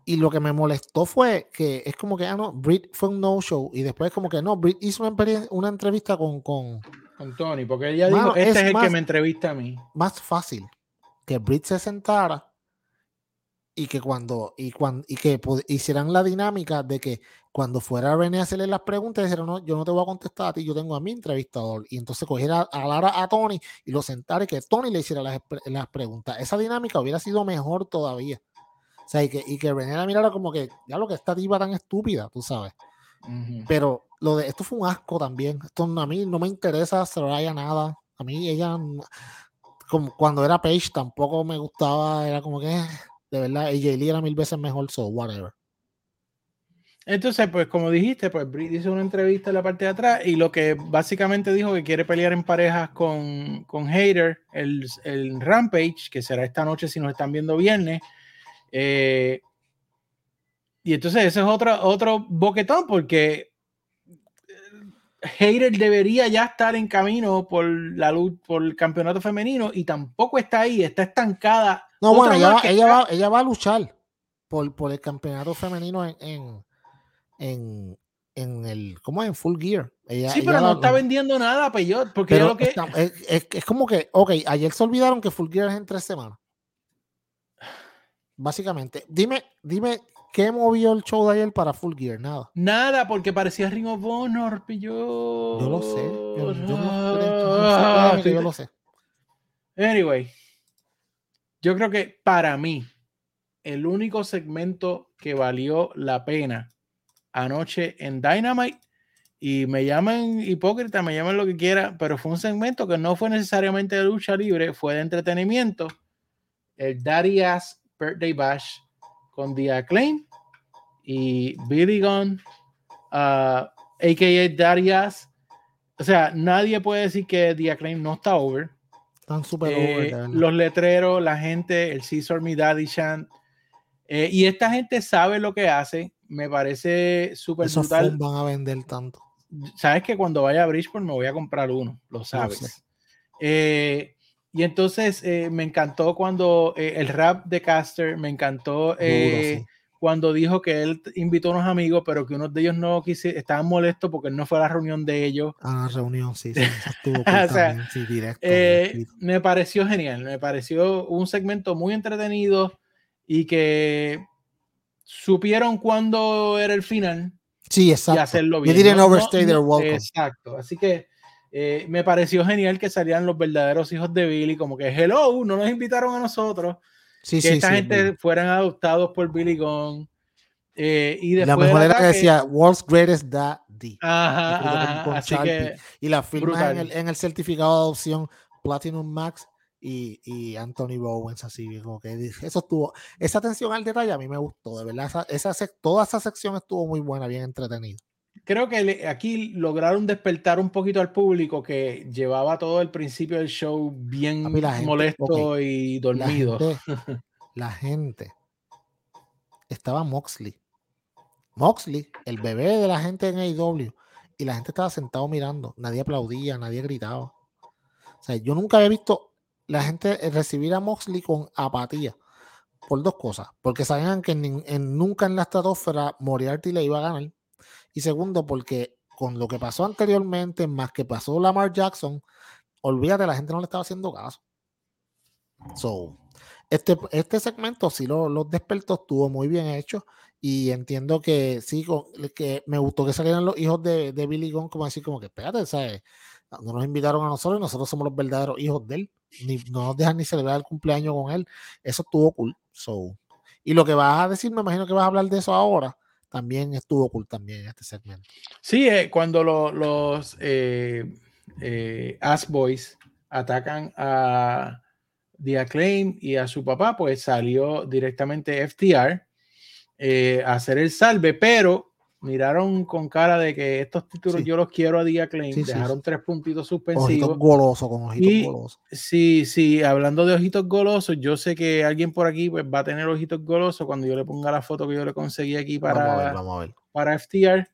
Y lo que me molestó fue que es como que, ah, no, Britt fue un no-show. Y después como que, no, Britt hizo una, entrevista con, con, con... Tony, porque ella dijo, este es, el que me entrevista a mí. Más fácil que Britt se sentara y que cuando y cuando y que hicieran la dinámica de que cuando fuera René a hacerle las preguntas dijeron no yo no te voy a contestar a ti yo tengo a mi entrevistador y entonces cogiera a Lara a Tony y lo sentara y que Tony le hiciera las, las preguntas. Esa dinámica hubiera sido mejor todavía. O sea y que, y que René la mirara como que ya lo que esta diva tan estúpida tú sabes. Pero lo de esto fue un asco también. Esto a mí no me interesa Soraya nada. A mí ella como cuando era Page tampoco me gustaba, era como que, de verdad, AJ Lee era mil veces mejor, so whatever. Entonces, pues como dijiste, pues Brit hizo una entrevista en la parte de atrás y lo que básicamente dijo que quiere pelear en parejas con, con Hater, el, el Rampage, que será esta noche si nos están viendo viernes. Eh, y entonces ese es otro, otro boquetón porque Hater debería ya estar en camino por la luz, por el campeonato femenino y tampoco está ahí, está estancada. No, bueno, ella va, ella, va, ella va, a luchar por, por el campeonato femenino en, en, en, el, ¿cómo es? En Full Gear. sí, pero no está vendiendo nada, Peyot, porque lo que... es, es, como que, ok, ayer se olvidaron que Full Gear es en tres semanas. Básicamente, dime, dime ¿Qué movió el show de ayer para Full Gear? Nada. Nada, porque parecía Ring of Honor, pillo. Yo lo sé. Yo, ah, yo, lo sé. Anyway, yo creo que para mí, el único segmento que valió la pena anoche en Dynamite, y me llaman hipócrita, me llaman lo que quiera, pero fue un segmento que no fue necesariamente de lucha libre, fue de entretenimiento. El Daddy Ass Birthday Bash con The Acclaim y Billy Gunn, a.k.a. Uh, Darius. O sea, nadie puede decir que The Acclaim no está over. Están súper eh, over. Los letreros, la gente, el Caesar Me Daddy Chant. Eh, y esta gente sabe lo que hace. Me parece súper brutal. van a vender tanto. Sabes que cuando vaya a Bridgeport me voy a comprar uno, lo sabes. Eh, y entonces eh, me encantó cuando el rap de Caster, me encantó eh, cuando dijo que él invitó a unos amigos, pero que unos de ellos no quisieron, estaban molestos porque él no fue a la reunión de ellos. Ah, reunión, sí, sí, [LAUGHS] estuvo o sea, sí, directo, me pareció genial, me pareció un segmento muy entretenido y que supieron cuándo era el final. Sí, exacto. Y hacerlo bien. didn't overstay their welcome. Exacto, así que eh, me pareció genial que salían los verdaderos hijos de Billy, como que hello, no nos invitaron a nosotros. Que esta gente fueran adoptados por Billy Gunn. Eh, y la mejor era que decía World's Greatest Daddy. Ajá, así que, y la firma en el, en el, certificado de adopción Platinum Max y, y Anthony Bowens, así como que eso estuvo, esa atención al detalle a mí me gustó, de verdad, esa, esa, toda esa sección estuvo muy buena, bien entretenida creo que aquí lograron despertar un poquito al público que llevaba todo el principio del show bien molesto y dormido. [LAUGHS] La gente, estaba Moxley. Moxley, el bebé de la gente en AEW. Y la gente estaba sentado mirando. Nadie aplaudía, nadie gritaba. O sea, yo nunca había visto la gente recibir a Moxley con apatía. Por dos cosas. Porque sabían que nunca en la estratosfera Moriarty le iba a ganar. Y segundo, porque con lo que pasó anteriormente, más que pasó Lamar Jackson, olvídate, la gente no le estaba haciendo caso. So, este, este segmento sí lo, los despertó, estuvo muy bien hecho. Y entiendo que sí, que me gustó que salieran los hijos de, de Billy Gunn, como así, como que espérate, ¿sabes? No nos invitaron a nosotros, nosotros somos los verdaderos hijos de él. Ni, no nos dejan ni celebrar el cumpleaños con él. Eso estuvo cool. So, y lo que vas a decir, me imagino que vas a hablar de eso ahora también estuvo cool también en este segmento. Sí, eh, cuando los eh, eh, Boys atacan a The Acclaim y a su papá, pues salió directamente FTR a hacer el salve, pero miraron con cara de que estos títulos yo los quiero a día Claim, dejaron tres puntitos suspensivos. Ojitos golosos, con ojitos golosos. Sí, sí, hablando de ojitos golosos, yo sé que alguien por aquí pues, va a tener ojitos golosos cuando yo le ponga la foto que yo le conseguí aquí para, para FTR.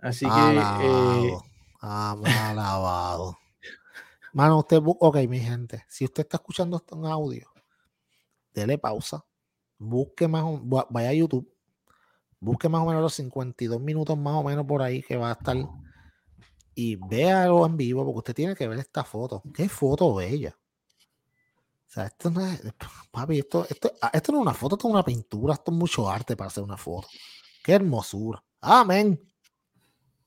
Así que. Eh, alabado. [LAUGHS] Mano, usted, ok, mi gente, si usted está escuchando esto en audio, dele pausa, busque más, vaya a YouTube, busque más o menos los 52 minutos más o menos por ahí que va a estar y véalo en vivo porque usted tiene que ver esta foto. Qué foto bella. O sea, esto no es, [LAUGHS] papi, esto, esto, ah, esto no es una foto, esto es una pintura, esto es mucho arte para hacer una foto. Qué hermosura. Amén.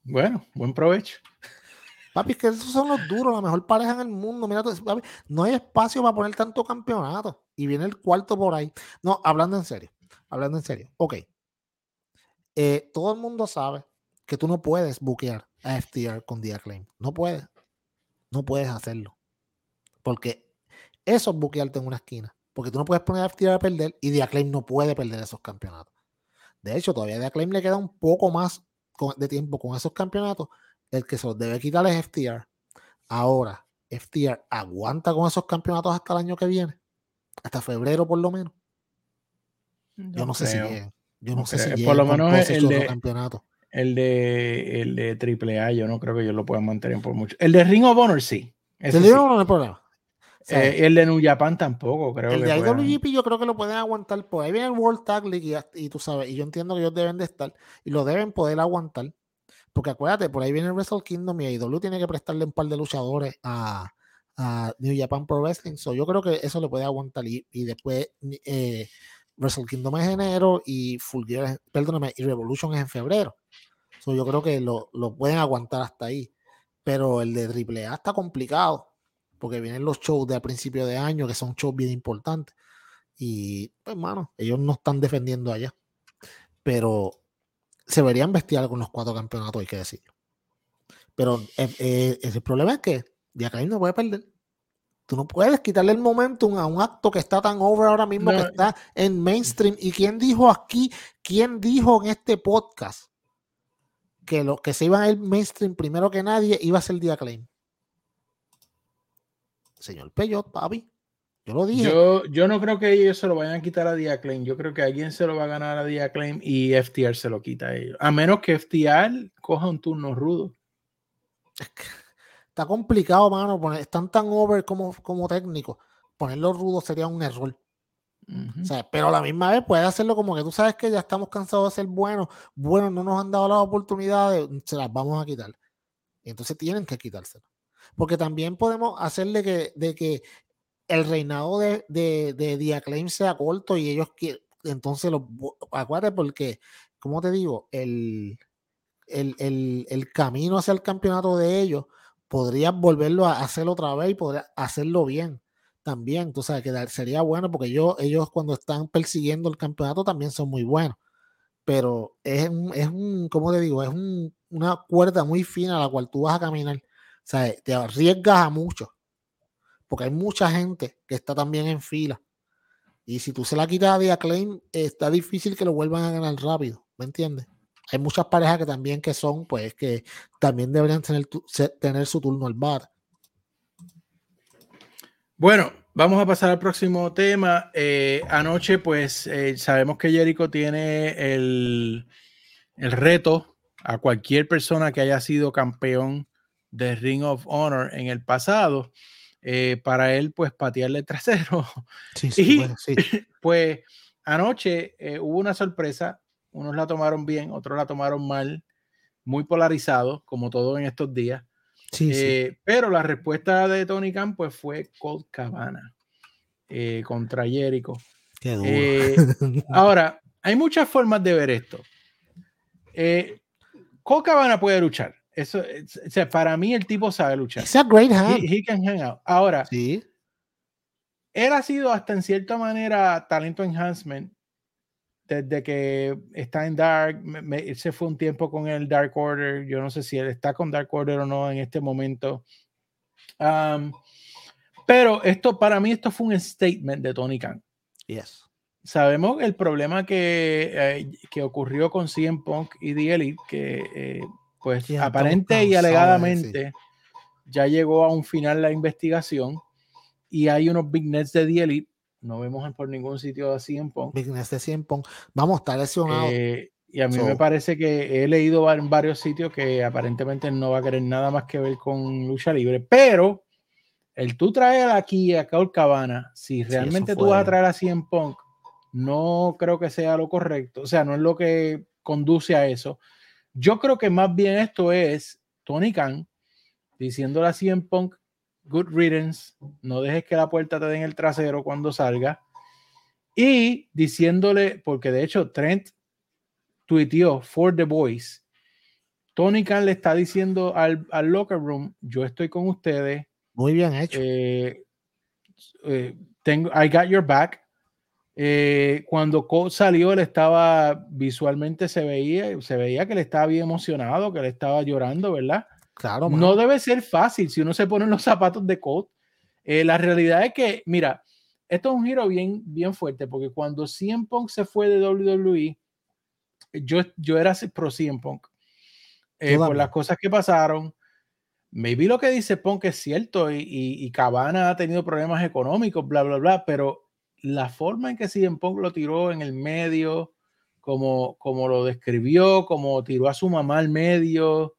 Bueno, buen provecho. Papi, es que esos son los duros, la mejor pareja en el mundo. Mira, papi, no hay espacio para poner tanto campeonato. Y viene el cuarto por ahí. No, hablando en serio. Hablando en serio. Ok. Eh, todo el mundo sabe que tú no puedes buquear a FTR con The Acclaim. No puedes. No puedes hacerlo. Porque eso es buquearte en una esquina. Porque tú no puedes poner a FTR a perder y The Acclaim no puede perder esos campeonatos. De hecho, todavía The Acclaim le queda un poco más de tiempo con esos campeonatos. El que se los debe quitar es FTR. Ahora, FTR aguanta con esos campeonatos hasta el año que viene. Hasta febrero por lo menos. Yo no, sé si bien. Yo no sé si por lo menos el de, campeonato. el de el de AAA, yo no creo que ellos lo puedan mantener por mucho. El de Ring of Honor sí. El de Ring of Honor problema. Eh, el de New Japan tampoco, creo. El de IWGP yo creo que lo pueden aguantar. Pues ahí viene el World Tag League y, tú sabes, y yo entiendo que ellos deben de estar y lo deben poder aguantar. Porque acuérdate, por ahí viene el Wrestle Kingdom y IW tiene que prestarle un par de luchadores a, a New Japan Pro Wrestling. So yo creo que eso lo puede aguantar y, y después eh, Wrestle Kingdom es enero y Full Gear, perdóname, y Revolution es en febrero. yo creo que lo, pueden aguantar hasta ahí. Pero el de AAA está complicado porque vienen los shows de a principio de año que son shows bien importantes. Y, pues, hermano, ellos no están defendiendo allá. Pero se verían bestiales con los cuatro campeonatos, hay que decirlo. Pero eh, eh, el problema es que Diaclay no puede perder. Tú no puedes quitarle el momentum a un acto que está tan over ahora mismo, que está en mainstream. ¿Y quién dijo aquí, quién dijo en este podcast que lo que se iba a ir mainstream primero que nadie iba a ser el Claim? Señor Peyot, papi. Yo lo dije. Yo, yo no creo que ellos se lo vayan a quitar a Diaclaim. Yo creo que alguien se lo va a ganar a Diaclaim y FTR se lo quita a ellos. A menos que FTR coja un turno rudo. Está complicado, mano. Poner, están tan over como, como técnicos. Ponerlo rudo sería un error. pero a la misma vez puede hacerlo como que tú sabes que ya estamos cansados de ser buenos. Bueno, no nos han dado las oportunidades, se las vamos a quitar. Y entonces tienen que quitárselo. Porque también podemos hacerle que, de que el reinado de, de, de sea corto y ellos que entonces lo acuérdate porque, como te digo, el, el, el, el camino hacia el campeonato de ellos podrías volverlo a hacerlo otra vez y podrías hacerlo bien. también, tú sabes, que sería bueno porque ellos, cuando están persiguiendo el campeonato también son muy buenos. Pero es un, es un ¿cómo te digo? Es una cuerda muy fina a la cual tú vas a caminar. O sea, te arriesgas a mucho. Porque hay mucha gente que está también en fila. Y si tú se la quitas de Acclaim, está difícil que lo vuelvan a ganar rápido. ¿Me entiendes? Hay muchas parejas que también que son, pues, que también deberían tener, tener su turno al bar. Bueno, vamos a pasar al próximo tema. Eh, anoche, pues, eh, sabemos que Jericho tiene el, el, reto a cualquier persona que haya sido campeón de Ring of Honor en el pasado. Eh, para él, pues, patearle el trasero. Sí, sí, y, [LAUGHS] pues, anoche hubo una sorpresa. Unos la tomaron bien, otros la tomaron mal. Muy polarizado, como todo en estos días. Eh, pero la respuesta de Tony Khan pues, fue Colt Cabana eh, contra Jericho. Eh, [LAUGHS] ahora, hay muchas formas de ver esto. Colt Cabana puede luchar. Eso, para mí el tipo sabe luchar. great Ahora, sí. él ha sido hasta en cierta manera talento enhancement desde que está en Dark, me, se fue un tiempo con el Dark Order. Yo no sé si él está con Dark Order o no en este momento. pero esto, para mí, esto fue un statement de Tony Khan. Yes. Sabemos el problema que, eh, que ocurrió con CM Punk y The Elite, que eh, pues aparente y alegadamente ya llegó a un final la investigación y hay unos big nets de The Elite no vemos por ningún sitio así en Pong. Este Vamos, está lesionado. Eh, y a mí me parece que he leído en varios sitios que aparentemente no va a querer nada más que ver con lucha libre. Pero el tú traer aquí a Caul Cabana, si realmente tú vas a traer a CM Punk, no creo que sea lo correcto. O sea, no es lo que conduce a eso. Yo creo que más bien esto es Tony Khan diciéndole a CM Punk good riddance, no dejes que la puerta te den el trasero cuando salga. Y diciéndole, porque de hecho Trent tuiteó for the boys. Tony Khan le está diciendo al, al locker room, yo estoy con ustedes. Muy bien hecho. Eh, eh, tengo, I got your back. Eh, cuando Cole salió, él estaba visualmente se veía, se veía que le estaba bien emocionado, que le estaba llorando, ¿verdad? Claro, no debe ser fácil si uno se pone en los zapatos de Colt. Eh, la realidad es que, mira, esto es un giro bien, bien fuerte, porque cuando CM Punk se fue de WWE, yo, yo era pro CM Punk. Eh, por las cosas que pasaron. Maybe lo que dice Punk es cierto y, y, Cabana ha tenido problemas económicos, bla, bla, bla, pero la forma en que CM Punk lo tiró en el medio, como, como lo describió, como tiró a su mamá al medio,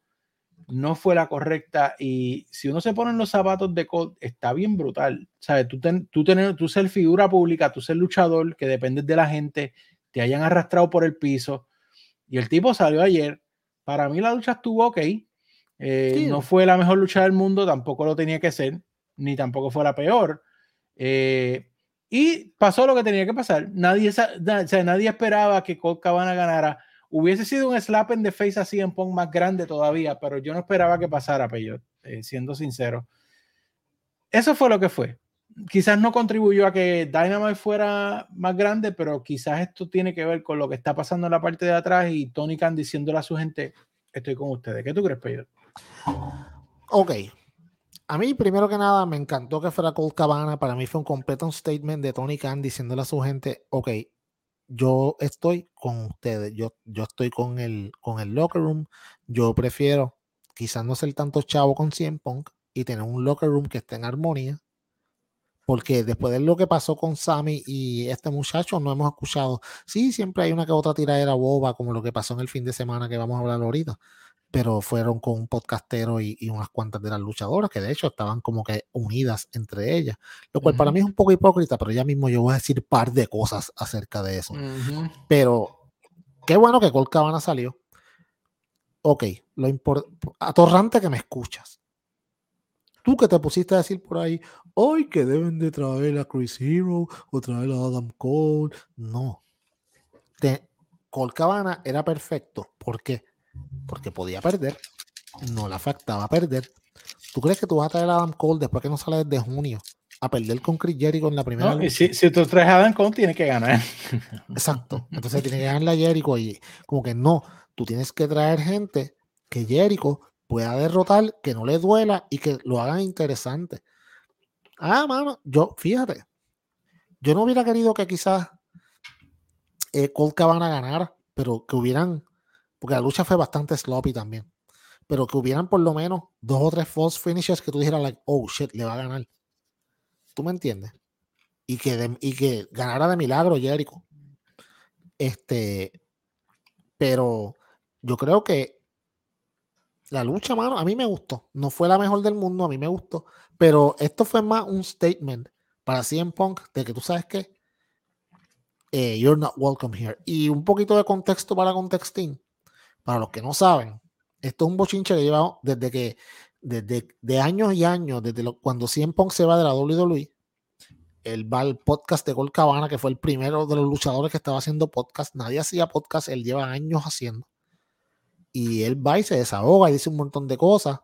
no fue la correcta y si uno se pone en los zapatos de Colt, está bien brutal. ¿Sabes? Tú, tú, tener, tú ser figura pública, tú ser luchador, que dependes de la gente, te hayan arrastrado por el piso. Y el tipo salió ayer. Para mí la lucha estuvo ok. Eh, no fue la mejor lucha del mundo, tampoco lo tenía que ser, ni tampoco fue la peor. Eh, y pasó lo que tenía que pasar. Nadie, nadie esperaba que Colt Cabana ganara Hubiese sido un slap en the face así en Pong más grande todavía, pero yo no esperaba que pasara, Peyot, eh, siendo sincero. Eso fue lo que fue. Quizás no contribuyó a que Dynamite fuera más grande, pero quizás esto tiene que ver con lo que está pasando en la parte de atrás y Tony Khan diciéndole a su gente, estoy con ustedes. ¿Qué tú crees, Peyot? Ok. A mí, primero que nada, me encantó que fuera Cold Cabana. Para mí fue un completo statement de Tony Khan diciéndole a su gente, ok, yo estoy con ustedes, yo, yo estoy con el, con el locker room, yo prefiero quizás no ser tanto chavo con 100 Punk y tener un locker room que esté en armonía, porque después de lo que pasó con Sammy y este muchacho no hemos escuchado, sí, siempre hay una que otra tiradera boba, como lo que pasó en el fin de semana que vamos a hablar ahorita, pero fueron con un podcastero y, unas cuantas de las luchadoras que de hecho estaban como que unidas entre ellas, lo cual para mí es un poco hipócrita, pero ya mismo yo voy a decir par de cosas acerca de eso. Pero qué bueno que Colt Cabana salió. Ok, lo atorrante que me escuchas. Tú que te pusiste a decir por ahí, hoy que deben de traer a Chris Hero o traer a Adam Cole. No. Colt Cabana era perfecto. ¿Por qué? Porque podía perder. No le afectaba perder. ¿Tú crees que tú vas a traer a Adam Cole después que no sale desde junio a perder con Chris Jericho en la primera. No, si, si tú traes a Adam Cole, tiene que ganar. [LAUGHS] Exacto. Entonces tiene que ganar a Jericho y como que no, tú tienes que traer gente que Jericho pueda derrotar, que no le duela y que lo hagan interesante. Ah, mano, yo, fíjate, yo no hubiera querido que quizás eh, Colt Cabana ganara, pero que hubieran, porque la lucha fue bastante sloppy también, pero que hubieran por lo menos dos o tres false finishes que tú dijeras, like, oh shit, le va a ganar. ¿Tú me entiendes? Y que, y que ganara de milagro Jericho. Este, pero yo creo que la lucha, mano, a mí me gustó. No fue la mejor del mundo, a mí me gustó. Pero esto fue más un statement para CM Punk de que tú sabes que eh, you're not welcome here. Y un poquito de contexto para contexting. Para los que no saben, esto es un bochinche que lleva desde que, desde de años y años, desde cuando CM Punk se va de la WWE, él va al podcast de Gol Cabana, que fue el primero de los luchadores que estaba haciendo podcast. Nadie hacía podcast, él lleva años haciendo. Y él va y se desahoga y dice un montón de cosas.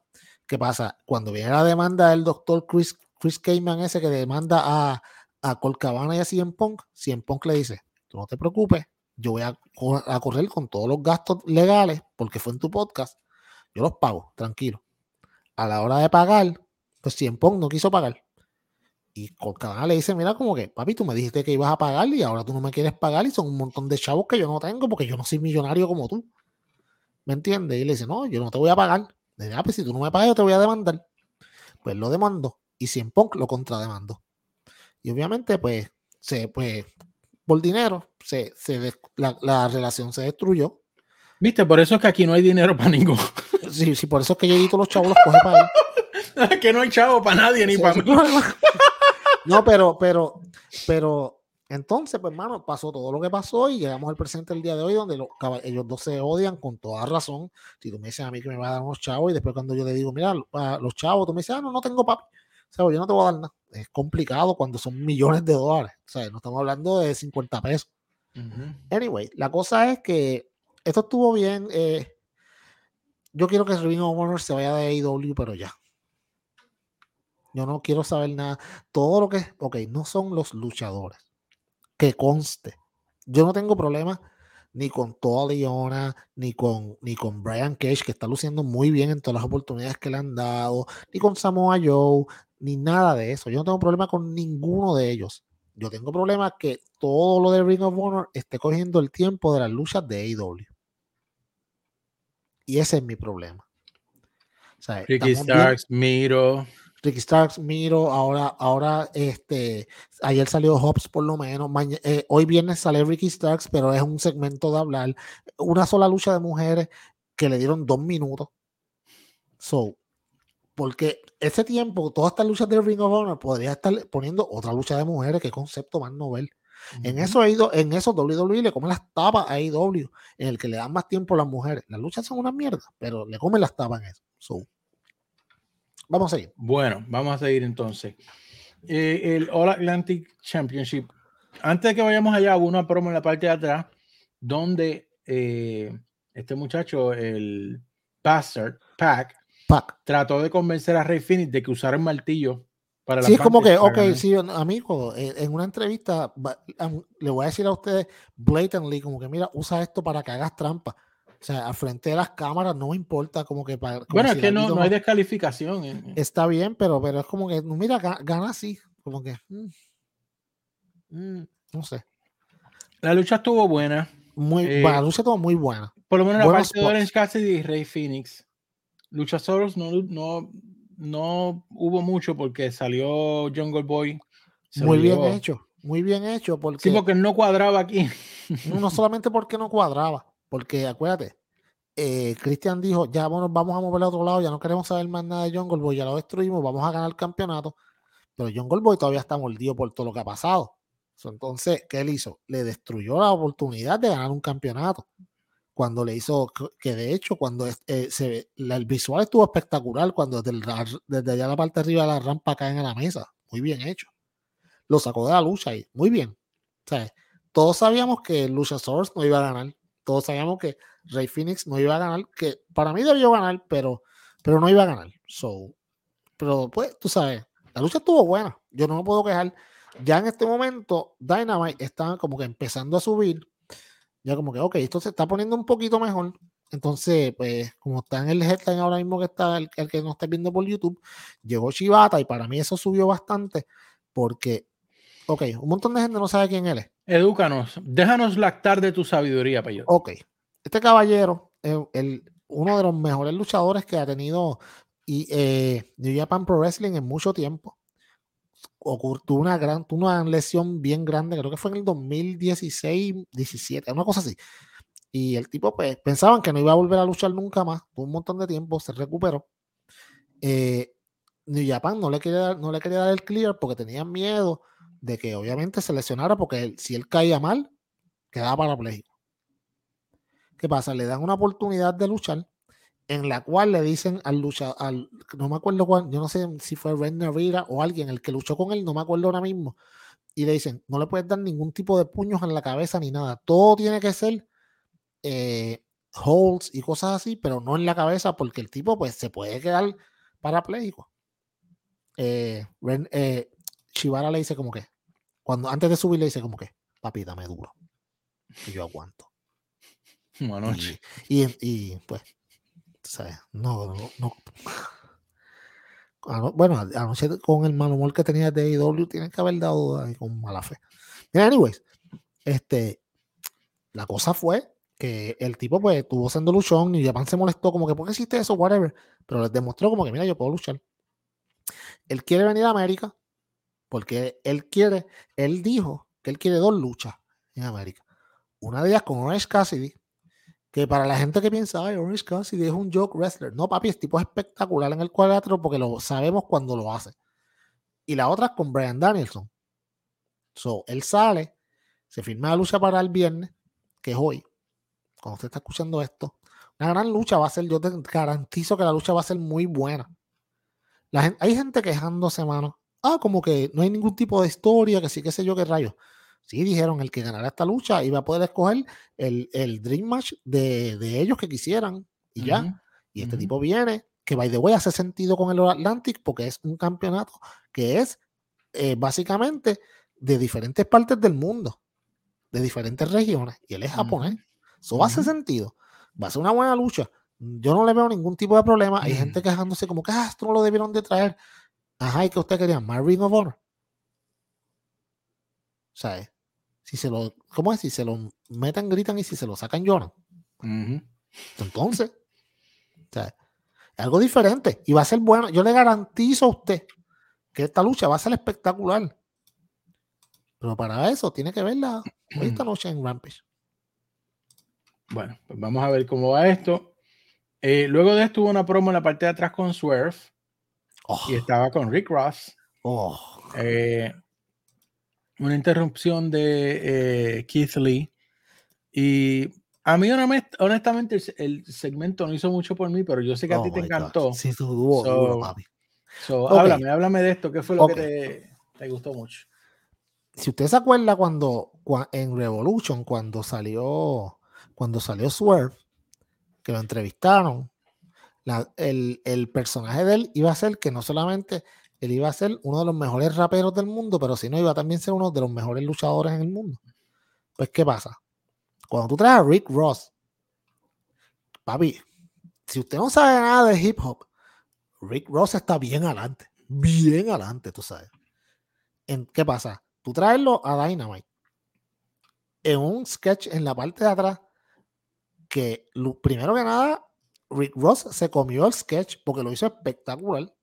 ¿Qué pasa? Cuando viene la demanda del doctor Chris, Chris Cayman, ese que demanda a, a Colcabana y a Cien Punk, Cien Punk le dice: Tú no te preocupes, yo voy a, a correr con todos los gastos legales porque fue en tu podcast. Yo los pago, tranquilo. A la hora de pagar, pues Cien Punk no quiso pagar. Y Colcabana le dice, mira, como que, papi, tú me dijiste que ibas a pagar y ahora tú no me quieres pagar y son un montón de chavos que yo no tengo porque yo no soy millonario como tú. ¿Me entiendes? Y le dice, no, yo no te voy a pagar. Le dice, ah, pues si tú no me pagas, yo te voy a demandar. Pues lo demandó y Cien Punk lo contrademandó. Y obviamente, pues, se, pues, por dinero, se, se la, la, relación se destruyó. Viste, por eso es que aquí no hay dinero para ninguno. [LAUGHS] Sí, sí, por eso es que todos los chavos los coge para él. [LAUGHS] que no hay chavo para nadie ni sí, para mí. [LAUGHS] No, pero, pero, pero, entonces, pues, hermano, pasó todo lo que pasó y llegamos al presente el día de hoy, donde los, ellos dos se odian con toda razón. Si tú me dices a mí que me va a dar unos chavos y después cuando yo le digo, mira, los chavos, tú me dices, ah, no, no tengo papi. O sea, yo no te voy a dar nada. Es complicado cuando son millones de dólares. O sea, no estamos hablando de 50 pesos. Anyway, la cosa es que esto estuvo bien. Eh, yo quiero que Ring of se vaya de AEW, pero ya. Yo no quiero saber nada. Todo lo que, ok, no son los luchadores. Que conste. Yo no tengo problema ni con toda Leona, ni con, ni con Brian Cage, que está luciendo muy bien en todas las oportunidades que le han dado, ni con Samoa Joe, ni nada de eso. Yo no tengo problema con ninguno de ellos. Yo tengo problema que todo lo de Ring of Honor esté cogiendo el tiempo de las luchas de AEW. Y ese es mi problema. O sea, Ricky Starks, Miro. Ricky Starks, Miro, ahora, ahora, este, ayer salió Hobbs por lo menos, eh, hoy viernes sale Ricky Starks, pero es un segmento de hablar, una sola lucha de mujeres que le dieron dos minutos. So, porque ese tiempo, todas estas luchas de Ring of Honor podría estar poniendo otra lucha de mujeres, qué concepto más novel. Uh -huh. En eso ido, en eso WWE le comen las tapas a AEW, en el que le dan más tiempo a las mujeres. Las luchas son una mierda, pero le comen las tapas en eso. So, Vamos a seguir. Bueno, vamos a seguir entonces. Eh, el All Atlantic Championship. Antes de que vayamos allá, hubo una promo en la parte de atrás donde eh, este muchacho, el Bastard Pack, Trató de convencer a Rey Phoenix de que usara el martillo para la Sí, es como que, ok, ganar. sí, amigo, en una entrevista le voy a decir a ustedes blatantly, como que mira, usa esto para que hagas trampa. O sea, al frente de las cámaras no importa como que para... Como bueno, si es que no, no, hay descalificación. Eh. Está bien, pero, pero es como que, mira, gana así. Como que... Mm, mm, no sé. La lucha estuvo buena. Muy, eh, la lucha estuvo muy buena. Por lo menos la parte spots. de Orange Cassidy y Rey Phoenix. Luchasaurus no, no, no hubo mucho porque salió Jungle Boy. Muy bien hecho. Muy bien hecho. Porque, sí, porque no cuadraba aquí. no, no solamente porque no cuadraba porque acuérdate, eh, Cristian dijo, ya bueno, vamos a mover a otro lado, ya no queremos saber más nada de Jungle Boy, ya lo destruimos, vamos a ganar el campeonato. Pero Jungle Boy todavía está mordido por todo lo que ha pasado. Entonces, ¿qué él hizo? Le destruyó la oportunidad de ganar un campeonato. Cuando le hizo, que de hecho, cuando eh, se, el visual estuvo espectacular, cuando desde, el, desde allá la parte de arriba de la rampa caen a la mesa. Muy bien hecho. Lo sacó de la lucha y muy bien. O sea, todos sabíamos que Luchasaurus no iba a ganar todos sabíamos que Rey Phoenix no iba a ganar, que para mí debió ganar, pero, pero no iba a ganar. So, pero pues, tú sabes, La lucha estuvo buena, yo no me puedo quejar. Ya en este momento, Dynamite está como que empezando a subir. Ya como que, ok, esto se está poniendo un poquito mejor. Entonces, pues, como está en el headline ahora mismo que está el, que no está viendo por YouTube, llegó Shibata y para mí eso subió bastante porque, ok, un montón de gente no sabe quién él es. Edúcanos, déjanos lactar de tu sabiduría, Payo. Ok, este caballero es el, uno de los mejores luchadores que ha tenido y, eh, New Japan Pro Wrestling en mucho tiempo. Tuvo una gran, tuvo una lesión bien grande, creo que fue en el 2016, 17, una cosa así. Y el tipo, pues, pensaban que no iba a volver a luchar nunca más. Tuvo un montón de tiempo, se recuperó. Eh, New Japan no le, quería, no le quería dar el clear porque tenían miedo de que obviamente se lesionara porque si él caía mal, quedaba parapléjico. ¿Qué pasa? Le dan una oportunidad de luchar en la cual le dicen al luchador, al, no me acuerdo cuál, yo no sé si fue Ren Rivera o alguien, el que luchó con él, no me acuerdo ahora mismo, y le dicen, no le puedes dar ningún tipo de puños en la cabeza ni nada, todo tiene que ser eh, holds y cosas así, pero no en la cabeza porque el tipo pues se puede quedar parapléjico. Eh, eh, Shibara le dice como que, cuando antes de subir le dice como que, papi, dame duro. Y yo aguanto. [LAUGHS] Y, y, pues, ¿sabes? No, no, no. bueno, anoche con el mal humor que tenía de IW, tienen que haber dado ahí con mala fe. anyways, este, la cosa fue que el tipo pues estuvo haciendo luchón y Japan se molestó como que ¿por qué hiciste eso? Whatever. Pero les demostró como que mira, yo puedo luchar. Él quiere venir a América porque él quiere, él dijo que él quiere dos luchas en América. Una de ellas con Orange Cassidy, que para la gente que piensa, ay, Orange Cassidy es un joke wrestler. No, papi, es tipo espectacular en el cuadrilátero porque lo sabemos cuando lo hace. Y la otra es con Brian Danielson. So, él sale, se firma la lucha para el viernes, que es hoy cuando usted está escuchando esto, una gran lucha va a ser, yo te garantizo que la lucha va a ser muy buena. La hay gente quejándose, mano. Ah, como que no hay ningún tipo de historia, que sí, qué sé yo, qué rayos. Sí, dijeron, el que ganara esta lucha iba a poder escoger el, el Dream Match de, de, ellos que quisieran. Y ya. Y este tipo viene, que by the way hace sentido con el Atlantic, porque es un campeonato que es eh, básicamente de diferentes partes del mundo, de diferentes regiones. Y él es japonés. Eso hace sentido. Va a ser una buena lucha. Yo no le veo ningún tipo de problema. Hay gente quejándose como que ah, esto no lo debieron de traer. Ajá, ¿y que usted quería? ¿Más Ring of Honor? ¿Sabes? Si se lo, ¿cómo es? Si se lo meten, gritan y si se lo sacan, lloran. Entonces, ¿sabes? algo diferente y va a ser bueno. Yo le garantizo a usted que esta lucha va a ser espectacular. Pero para eso tiene que verla esta [CLEARS THROAT] noche en Rampage. Bueno, pues vamos a ver cómo va esto. Eh, luego de esto hubo una promo en la parte de atrás con Swerve y oh. estaba con Rick Ross. Oh. Eh, una interrupción de eh, Keith Lee. Y a mí, honestamente, el, segmento no hizo mucho por mí, pero yo sé que a ti oh te encantó. Sí, duro, papi. Háblame, háblame de esto. ¿Qué fue lo que te, te, gustó mucho? Si usted se acuerda cuando en Revolution, cuando salió cuando salió Swerve, que lo entrevistaron, el, personaje de él iba a ser que no solamente él iba a ser uno de los mejores raperos del mundo, pero sino iba a también ser uno de los mejores luchadores en el mundo. Pues, ¿qué pasa? Cuando tú traes a Rick Ross, papi, si usted no sabe nada de hip hop, Rick Ross está bien adelante, bien adelante, tú sabes. ¿En, ¿Qué pasa? Tú traerlo a Dynamite en un sketch en la parte de atrás que primero que nada, Rick Ross se comió el sketch porque lo hizo espectacular.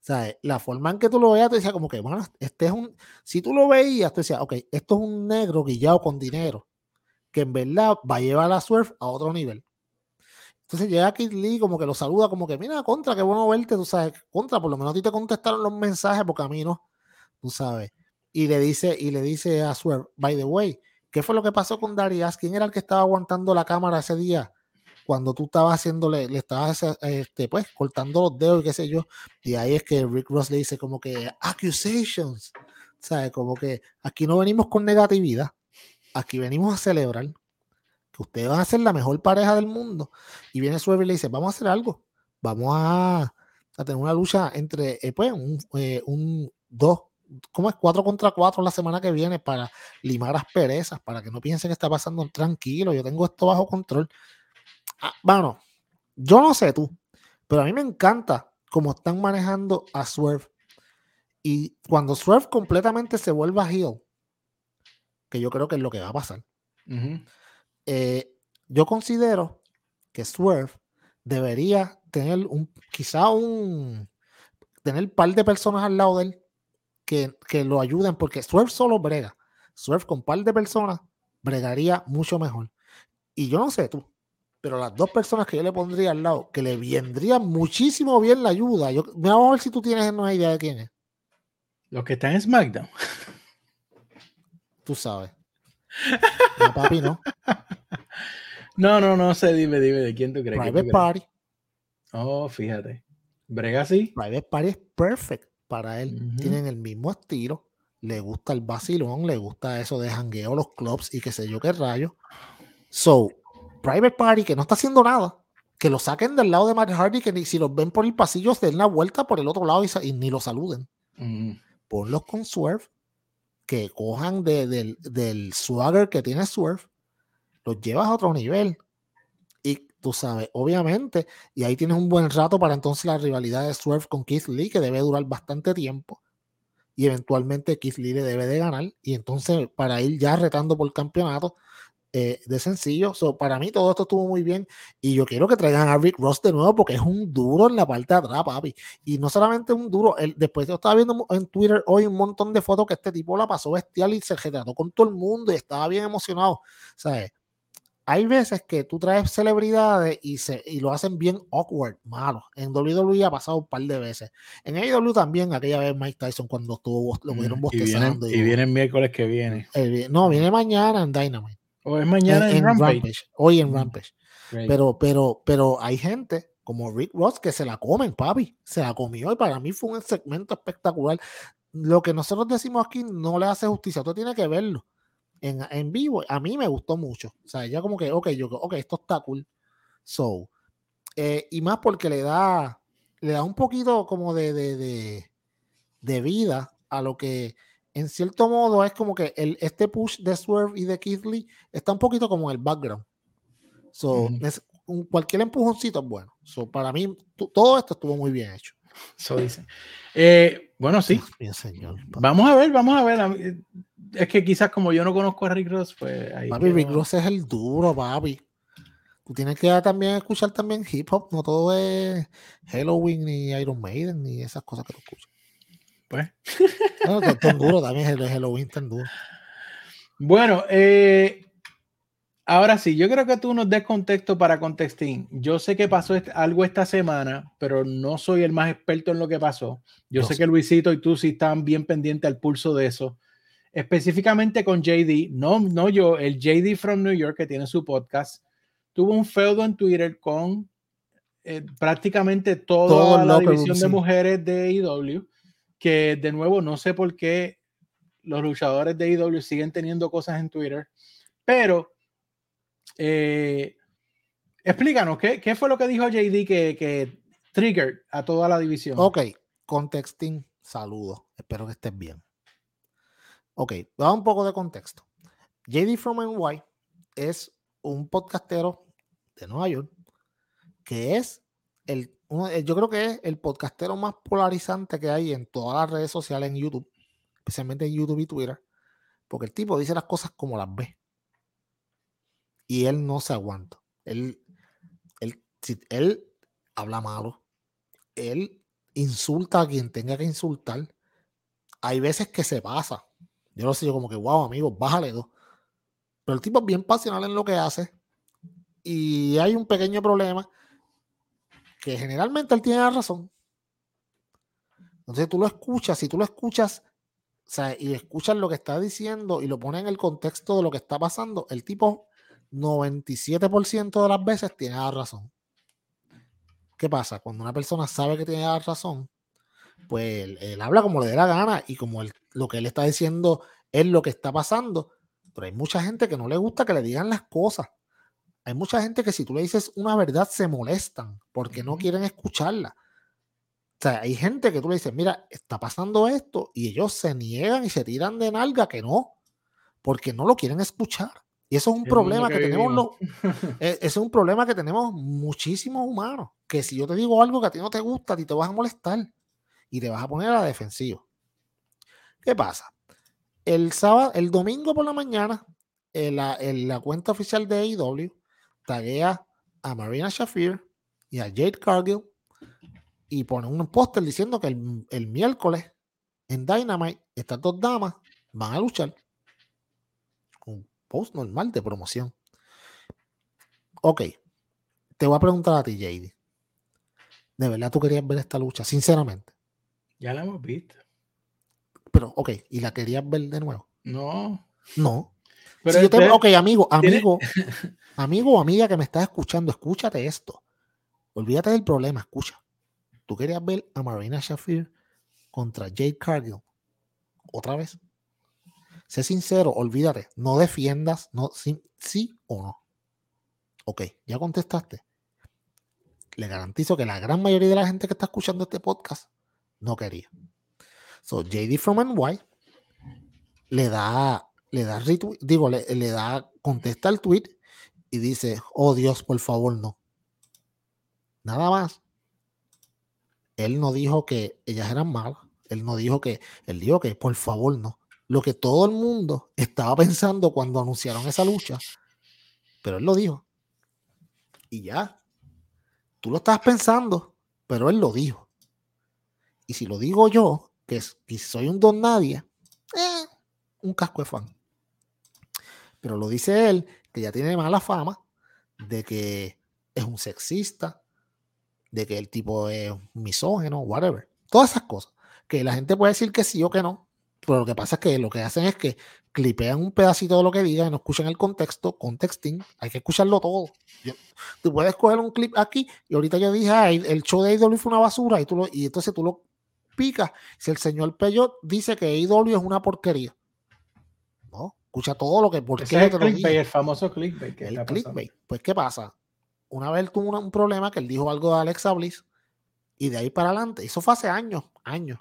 Sea, la forma en que tú lo veas, te decía como que, bueno, este es un. Si tú lo veías, te decía, ok, esto es un negro guillado con dinero, que en verdad va a llevar a Surf a otro nivel. Entonces llega Kid Lee, como que lo saluda, como que, mira, contra, qué bueno verte, tú sabes, contra, por lo menos a ti te contestaron los mensajes, porque a mí no, tú sabes. Y le dice, y le dice a Swerve, by the way, ¿Qué fue lo que pasó con Darius? ¿Quién era el que estaba aguantando la cámara ese día? Cuando tú estabas haciéndole, le estabas este, pues, cortando los dedos y qué sé yo. Y ahí es que Rick Ross le dice como que accusations. ¿Sabes? Como que aquí no venimos con negatividad. Aquí venimos a celebrar que ustedes van a ser la mejor pareja del mundo. Y viene Swerve y le dice, vamos a hacer algo. Vamos a, tener una lucha entre, eh, pues, un, eh, un, dos, ¿cómo es? Cuatro contra cuatro la semana que viene para limar las perezas, para que no piensen que está pasando tranquilo, yo tengo esto bajo control. Ah, bueno, yo no sé tú, pero a mí me encanta cómo están manejando a Swerve. Y cuando Swerve completamente se vuelva heel, que yo creo que es lo que va a pasar, eh, yo considero que Swerve debería tener un, quizá un, tener un par de personas al lado de él que, que lo ayuden, porque Swerve solo brega. Swerve con un par de personas bregaría mucho mejor. Y yo no sé tú, pero las dos personas que yo le pondría al lado, que le vendría muchísimo bien la ayuda, yo, vamos a ver si tú tienes una idea de quién es. Los que están en SmackDown. [LAUGHS] Tú sabes. No, papi, no. [LAUGHS] No, no, no sé, dime, dime, ¿de quién tú crees? Private Party. Oh, fíjate. Brega sí. Private Party es perfect para él. Tienen el mismo estilo. Le gusta el vacilón, le gusta eso de jangueo, los clubs y qué sé yo qué rayo. So, Private Party, que no está haciendo nada, que lo saquen del lado de Matt Hardy, que ni si los ven por el pasillo, se den la vuelta por el otro lado y, ni lo saluden. Ponlos con Swerve, que cojan del, del swagger que tiene Swerve, los llevas a otro nivel. Y tú sabes, obviamente, y ahí tienes un buen rato para entonces la rivalidad de Swerve con Keith Lee, que debe durar bastante tiempo. Y eventualmente Keith Lee le debe de ganar. Y entonces, para ir ya retando por el campeonato, eh, de sencillo. So, para mí todo esto estuvo muy bien y yo quiero que traigan a Rick Ross de nuevo porque es un duro en la parte de atrás, papi. Y no solamente un duro, el, después yo estaba viendo en Twitter hoy un montón de fotos que este tipo la pasó bestial y se retrató con todo el mundo y estaba bien emocionado. ¿Sabes? Hay veces que tú traes celebridades y, se, y lo hacen bien awkward, malo. En WWE ha pasado un par de veces. En AEW también, aquella vez Mike Tyson cuando estuvo, lo pudieron bostezando. Y viene, el miércoles que viene. no, viene mañana en Dynamite. O es mañana en, Rampage. Hoy en Rampage. Pero, pero, pero hay gente como Rick Ross que se la comen, papi. Se la comió y para mí fue un segmento espectacular. Lo que nosotros decimos aquí no le hace justicia. Tú tienes que verlo en, en vivo. A mí me gustó mucho. O sea, ya como que, ok, yo, ok, esto está cool. So, eh, y más porque le da, le da un poquito como de, de, de, de vida a lo que en cierto modo es como que el, este push de Swerve y de Keith Lee está un poquito como en el background. So, es, un, cualquier empujoncito es bueno. So, para mí, todo esto estuvo muy bien hecho. Eso dice. Eh, bueno, sí. vamos a ver, vamos a ver. Es que quizás como yo no conozco a Rick Ross, pues ahí. Papi, Rick Ross es el duro, papi. Tú tienes que también escuchar también hip hop, no todo es Halloween ni Iron Maiden ni esas cosas que tú escuchas. Pues. [LAUGHS] No, duro también, el Halloween tan duro. Bueno, eh, ahora sí, yo creo que tú nos des contexto para contesting. Yo sé que pasó algo esta semana, pero no soy el más experto en lo que pasó. Yo sé, que Luisito y tú sí están bien pendientes al pulso de eso. Específicamente con JD, no, no yo, el JD from New York que tiene su podcast, tuvo un feudo en Twitter con eh, prácticamente toda la división de mujeres de IW que de nuevo no sé por qué los luchadores de IW siguen teniendo cosas en Twitter, pero eh, explícanos, ¿qué, ¿qué, fue lo que dijo JD que, que triggered a toda la división? Ok, contexting, saludos, espero que estés bien. Ok, da un poco de contexto. JD from NY es un podcastero de Nueva York que es el eh, yo creo que es el podcastero más polarizante que hay en todas las redes sociales en YouTube, especialmente en YouTube y Twitter, porque el tipo dice las cosas como las ve. Y él no se aguanta. Él, él, él habla malo, él insulta a quien tenga que insultar. Hay veces que se pasa. Yo lo sé, yo como que, wow, amigo, bájale dos. Pero el tipo es bien pasional en lo que hace. Y hay un pequeño problema que generalmente él tiene la razón. Entonces tú lo escuchas, si tú lo escuchas o sea, y escuchas lo que está diciendo y lo pones en el contexto de lo que está pasando, el tipo 97% de las veces tiene la razón. ¿Qué pasa? Cuando una persona sabe que tiene la razón, pues él, habla como le dé la gana y como lo que él está diciendo es lo que está pasando. Pero hay mucha gente que no le gusta que le digan las cosas. Hay mucha gente que si tú le dices una verdad se molestan porque no quieren escucharla. sea, hay gente que tú le dices, mira, está pasando esto, y ellos se niegan y se tiran de nalga que no, porque no lo quieren escuchar. Y eso es un problema que, tenemos los, e, es un problema que tenemos muchísimos humanos. Que si yo te digo algo que a ti no te gusta, a ti te vas a molestar y te vas a poner a la defensiva. ¿Qué pasa? El sábado, el domingo por la mañana, en la, cuenta oficial de AEW taguea a Marina Shafir y a Jade Cargill y pone un póster diciendo que el, el miércoles en Dynamite estas dos damas van a luchar post normal de promoción. Ok, te voy a preguntar a ti, JD. ¿De verdad tú querías ver esta lucha? Sinceramente. Ya la hemos visto. Pero, ok, ¿y la querías ver de nuevo? No. No. Pero yo te, ok, amigo, amigo, [LAUGHS] amigo o amiga que me estás escuchando, escúchate esto. Olvídate del problema, escucha. ¿Tú querías ver a Marina Shafir contra Jade Cargill otra vez? Sé sincero, olvídate, no defiendas, no, sí, sí o no. Ok, ya contestaste. Le garantizo que la gran mayoría de la gente que está escuchando este podcast no quería. So, JD from NY le da, le da retweet, digo, le, le da, contesta el tweet y dice, oh Dios, por favor, no. Nada más. Él no dijo que ellas eran malas. Él no dijo que, él dijo que por favor no lo que todo el mundo estaba pensando cuando anunciaron esa lucha, pero él lo dijo. Y ya, tú lo estabas pensando, pero él lo dijo. Y si lo digo yo, que, soy un don nadie, eh, un casco de fan. Pero lo dice él, que ya tiene mala fama, de que es un sexista, de que el tipo es misógeno, whatever. Todas esas cosas. Que la gente puede decir que sí o que no, pero lo que pasa es que lo que hacen es que clipean un pedacito de lo que diga y no escuchan el contexto, contexting, hay que escucharlo todo. tú puedes coger un clip aquí y ahorita yo dije, el show de AEW fue una basura y, tú lo, y entonces tú lo picas. Si el señor Peyot dice que AEW es una porquería. Escucha todo lo que... Porque es el, clickbait, el famoso clickbait. el clickbait. Pues, ¿qué pasa? Una vez tuvo un problema que él dijo algo de Alexa Bliss y de ahí para adelante, eso fue hace años, años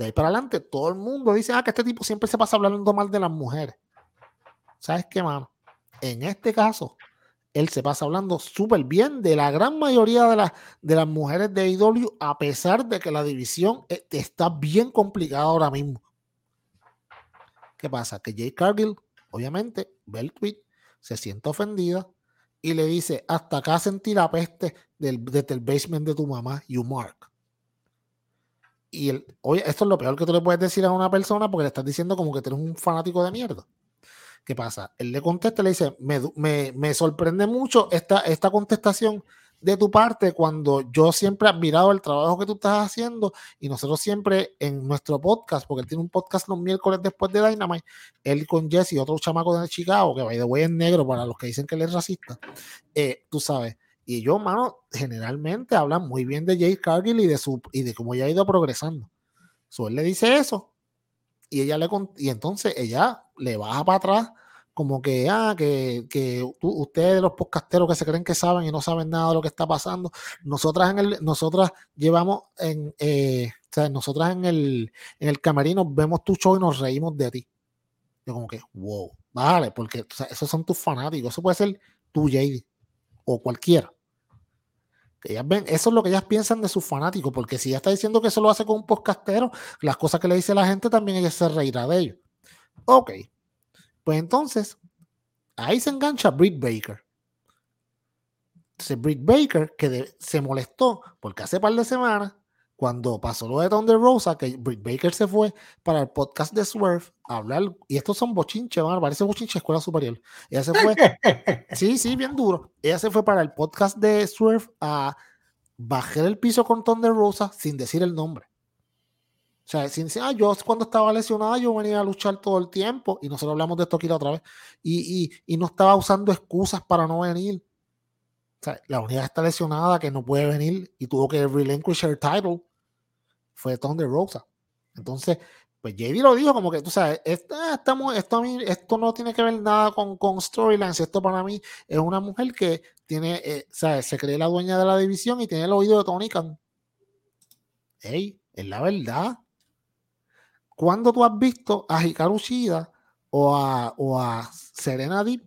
de ahí para adelante, todo el mundo dice, ah, que este tipo siempre se pasa hablando mal de las mujeres. ¿Sabes qué, mano? En este caso, él se pasa hablando súper bien de la gran mayoría de, las de las mujeres de IW, a pesar de que la división eh, está bien complicada ahora mismo. ¿Qué pasa? Que Jay Cargill, obviamente, ve el tweet, se siente ofendida y le dice, hasta acá sentí la peste del, desde el basement de tu mamá, you mark. Y el, oye, esto es lo peor que tú le puedes decir a una persona porque le estás diciendo como que tú eres un fanático de mierda. ¿Qué pasa? Él le contesta y le dice, me, me, me, sorprende mucho esta, esta contestación de tu parte cuando yo siempre he admirado el trabajo que tú estás haciendo y nosotros siempre en nuestro podcast, porque él tiene un podcast los miércoles después de Dynamite, él con Jesse otro chamaco de Chicago, que va de way en negro para los que dicen que él es racista, eh, tú sabes, y yo, mano, generalmente hablan muy bien de Jay Cargill y de, su, y de cómo ella ha ido progresando. So, él le dice eso y ella le y entonces ella le baja para atrás como que, ah, que, que ustedes los podcasteros que se creen que saben y no saben nada de lo que está pasando, nosotras en el, nosotras llevamos en, eh, o sea, nosotras en el, en el camerino vemos tu show y nos reímos de ti. Yo como que, wow, vale, porque esos son tus fanáticos, eso puede ser tu JD o cualquiera ven, eso es lo que ellas piensan de sus fanáticos, porque si ella está diciendo que eso lo hace con un podcastero, las cosas que le dice la gente también ella se reirá de ellos. Ok, pues entonces, ahí se engancha Britt Baker. Entonces, Britt Baker, que se molestó porque hace par de semanas, cuando pasó lo de Thunder Rosa, que Britt Baker se fue para el podcast de Swerve a hablar, y estos son bochinches, parece bochinche escuela superior. Ella se fue, [LAUGHS] sí, sí, bien duro. Ella se fue para el podcast de Swerve a bajar el piso con Thunder Rosa sin decir el nombre. O sea, sin decir, ah, yo cuando estaba lesionada yo venía a luchar todo el tiempo, y nosotros hablamos de esto aquí otra vez, y, y, no estaba usando excusas para no venir. La unidad está lesionada, que no puede venir, y tuvo que relinquish el title fue Thunder Rosa. Entonces, pues JD lo dijo como que, tú sabes, esto, estamos, esto, esto no tiene que ver nada con, con storylines, esto para mí es una mujer que tiene, eh, ¿sabes? se cree la dueña de la división y tiene el oído de Tony Khan. Ey, es la verdad. ¿Cuándo tú has visto a Hikaru Shida o a, o a Serena Deep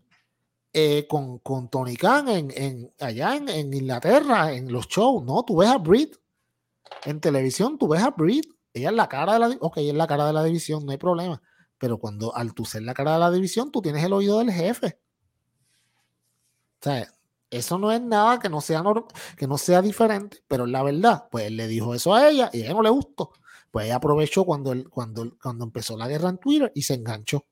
eh, con, con, Tony Khan en, allá en, Inglaterra, en los shows? No, tú ves a Brit en televisión, tú ves a Brit. Ella es la cara de la ok, es la cara de la división, no hay problema. Pero cuando al tú ser la cara de la división, tú tienes el oído del jefe. O sea, eso no es nada que no sea, que no sea diferente, pero la verdad, pues él le dijo eso a ella y a ella no le gustó. Pues ella aprovechó cuando, él, cuando, cuando empezó la guerra en Twitter y se enganchó.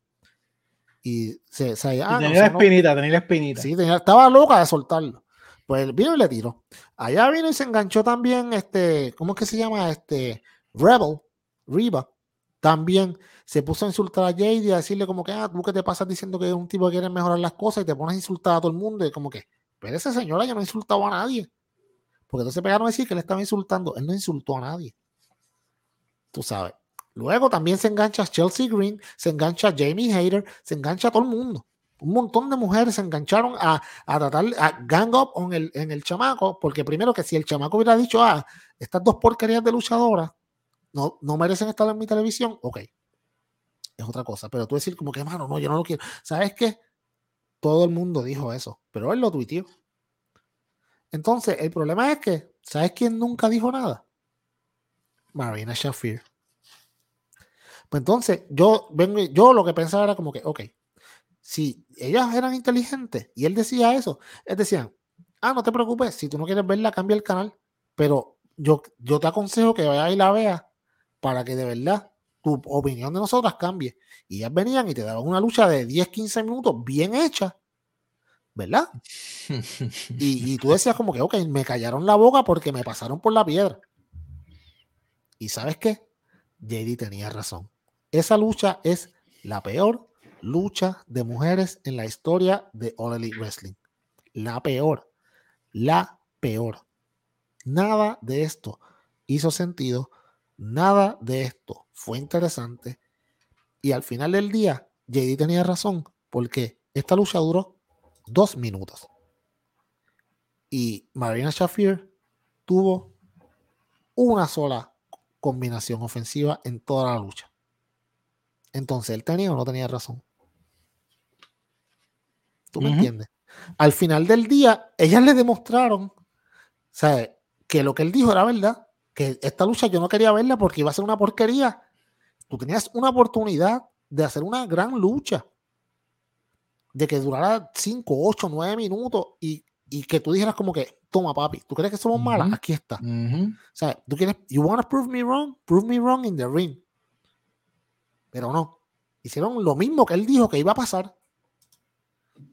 Y se, ah, tenía la espinita, tenía la espinita. Sí, estaba loca de soltarlo. Pues vino y le tiró. Allá vino y se enganchó también este, ¿cómo es que se llama? Este Rebel, Riva. También se puso a insultar a Jade y a decirle como que, ah, tú que te pasas diciendo que es un tipo que quiere mejorar las cosas y te pones a insultar a todo el mundo y como que, pero esa señora ya no ha insultado a nadie. Porque entonces pegaron a decir que le estaba insultando. Él no insultó a nadie tú sabes. Luego también se engancha Chelsea Green, se engancha Jamie Hayter, se engancha todo el mundo. Un montón de mujeres se engancharon a, a tratar, a gang up en el, en el chamaco, porque primero que si el chamaco hubiera dicho, ah, estas dos porquerías de luchadoras no, no merecen estar en mi televisión, ok, es otra cosa. Pero tú decir como que, mano, no, yo no lo quiero. ¿Sabes qué? Todo el mundo dijo eso, pero él lo tuiteó. Entonces, el problema es que, ¿sabes quién nunca dijo nada? Marina Shafir. Pues entonces, yo, vengo, yo lo que pensaba era como que, ok, si ellas eran inteligentes y él decía eso, es decían, ah, no te preocupes, si tú no quieres verla, cambia el canal, pero yo, yo te aconsejo que vayas y la veas para que de verdad tu opinión de nosotras cambie. Y ellas venían y te daban una lucha de 10, 15 minutos bien hecha, ¿verdad? [LAUGHS] y, y, tú decías como que, ok, me callaron la boca porque me pasaron por la piedra. Y sabes qué? JD tenía razón. Esa lucha es la peor lucha de mujeres en la historia de All Elite Wrestling. La peor. La peor. Nada de esto hizo sentido. Nada de esto fue interesante. Y al final del día, JD tenía razón porque esta lucha duró dos minutos. Y Marina Shafir tuvo una sola combinación ofensiva en toda la lucha. Entonces, ¿él tenía o no tenía razón? ¿Tú me entiendes? Al final del día, ellas le demostraron que lo que él dijo era verdad, que esta lucha yo no quería verla porque iba a ser una porquería. Tú tenías una oportunidad de hacer una gran lucha, de que durara 5, 8, 9 minutos y, y que tú dijeras como que toma papi, ¿tú crees que somos malas? Aquí está. O sea, tú quieres, you want to prove me wrong? Prove me wrong in the ring. Pero no. Hicieron lo mismo que él dijo que iba a pasar.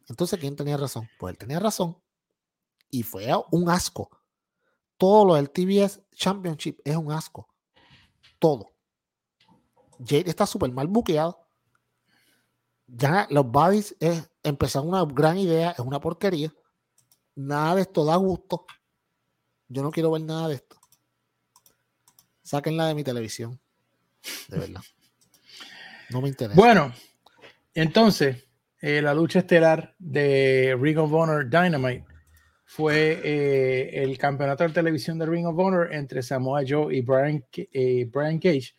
Entonces, ¿quién tenía razón? Pues él tenía razón. Y fue un asco. Todo lo del TBS Championship es un asco. Todo. Jade está súper mal buqueado. Ya los bodies es, empezaron una gran idea, es una porquería. Nada de esto da gusto. Yo no quiero ver nada de esto. Sáquenla de mi televisión. De verdad. No me interesa. Bueno, entonces, eh, la lucha estelar de Ring of Honor Dynamite fue eh, el campeonato de televisión de Ring of Honor entre Samoa Joe y Brian, eh, Brian Cage.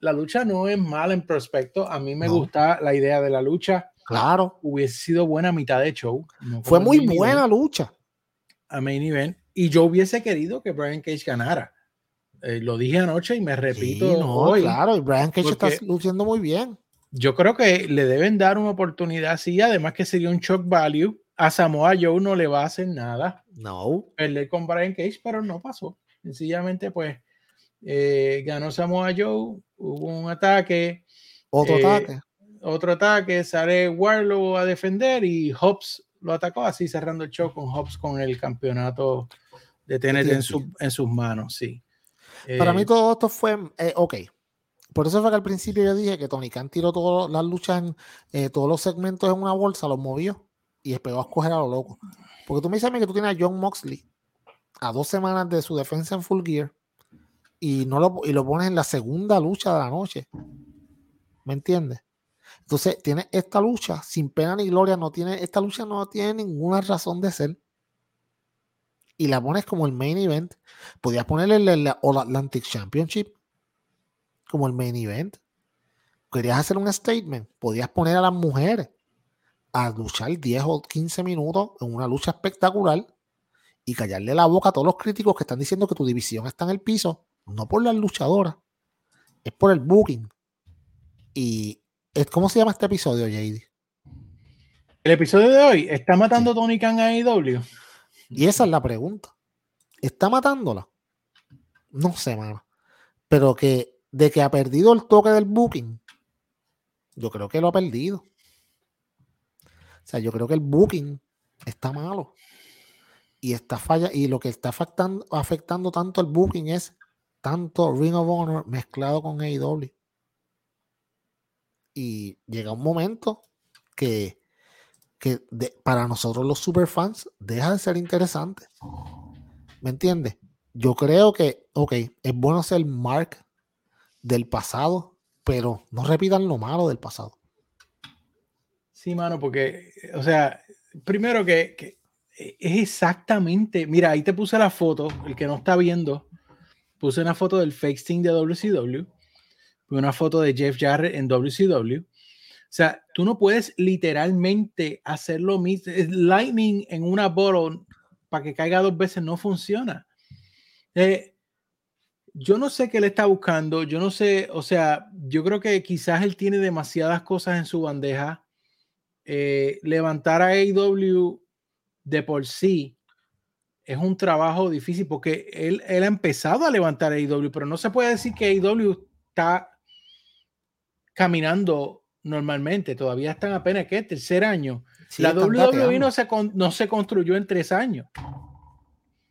La lucha no es mala en prospecto. A mí me gusta la idea de la lucha. Claro. Hubiese sido buena mitad de show. Fue muy buena lucha. A main event. Y yo hubiese querido que Brian Cage ganara. Eh, lo dije anoche y me repito hoy. Claro, y Brian Cage está luciendo muy bien. Yo creo que le deben dar una oportunidad así, además que sería un shock value. A Samoa Joe no le va a hacer nada. No. Perder con Brian Cage, pero no pasó. Sencillamente, pues, eh, ganó Samoa Joe, hubo un ataque. Otro eh, ataque otro ataque, sale Warlow a defender y Hobbs lo atacó así cerrando el show con Hobbs con el campeonato de TNT en, en sus manos, sí. Para mí eh, todo esto fue, eh, ok, por eso fue que al principio yo dije que Tony Khan tiró todas las luchas, en, eh, todos los segmentos en una bolsa, los movió y esperó a escoger a lo loco. Porque tú me dices a mí que tú tienes a John Moxley a dos semanas de su defensa en Full Gear y, no lo, y lo pones en la segunda lucha de la noche. ¿Me entiendes? Entonces, tiene esta lucha sin pena ni gloria, no tiene, esta lucha no tiene ninguna razón de ser. y la pones como el main event. Podías ponerle el, All Atlantic Championship como el main event. Querías hacer un statement, podías poner a las mujeres a luchar 10 o 15 minutos en una lucha espectacular y callarle la boca a todos los críticos que están diciendo que tu división está en el piso, no por las luchadoras, es por el booking. Y ¿cómo se llama este episodio, JD? El episodio de hoy está matando Tony Khan a AEW. Y esa es la pregunta. ¿Está matándola? No sé, mano. Pero que de que ha perdido el toque del booking, yo creo que lo ha perdido. O sea, yo creo que el booking está malo. Y está falla. Y lo que está afectando, afectando tanto el booking es tanto Ring of Honor mezclado con AEW. Y llega un momento que que para nosotros los superfans deja de ser interesante. ¿Me entiendes? Yo creo que, ok, es bueno ser mark del pasado, pero no repitan lo malo del pasado. Sí, mano, porque, o sea, primero que, que es exactamente, mira, ahí te puse la foto, el que no está viendo, puse una foto del fake Sting de WCW, una foto de Jeff Jarrett en WCW, o sea, tú no puedes literalmente hacer lo mismo. Lightning en una bottle para que caiga dos veces no funciona. Eh, yo no sé qué le está buscando. Yo no sé, o sea, yo creo que quizás él tiene demasiadas cosas en su bandeja. Eh, levantar a AW de por sí es un trabajo difícil porque él, él ha empezado a levantar a AW, pero no se puede decir que AW está caminando normalmente, todavía están apenas que tercer año. la WWE no se, no se construyó en tres años.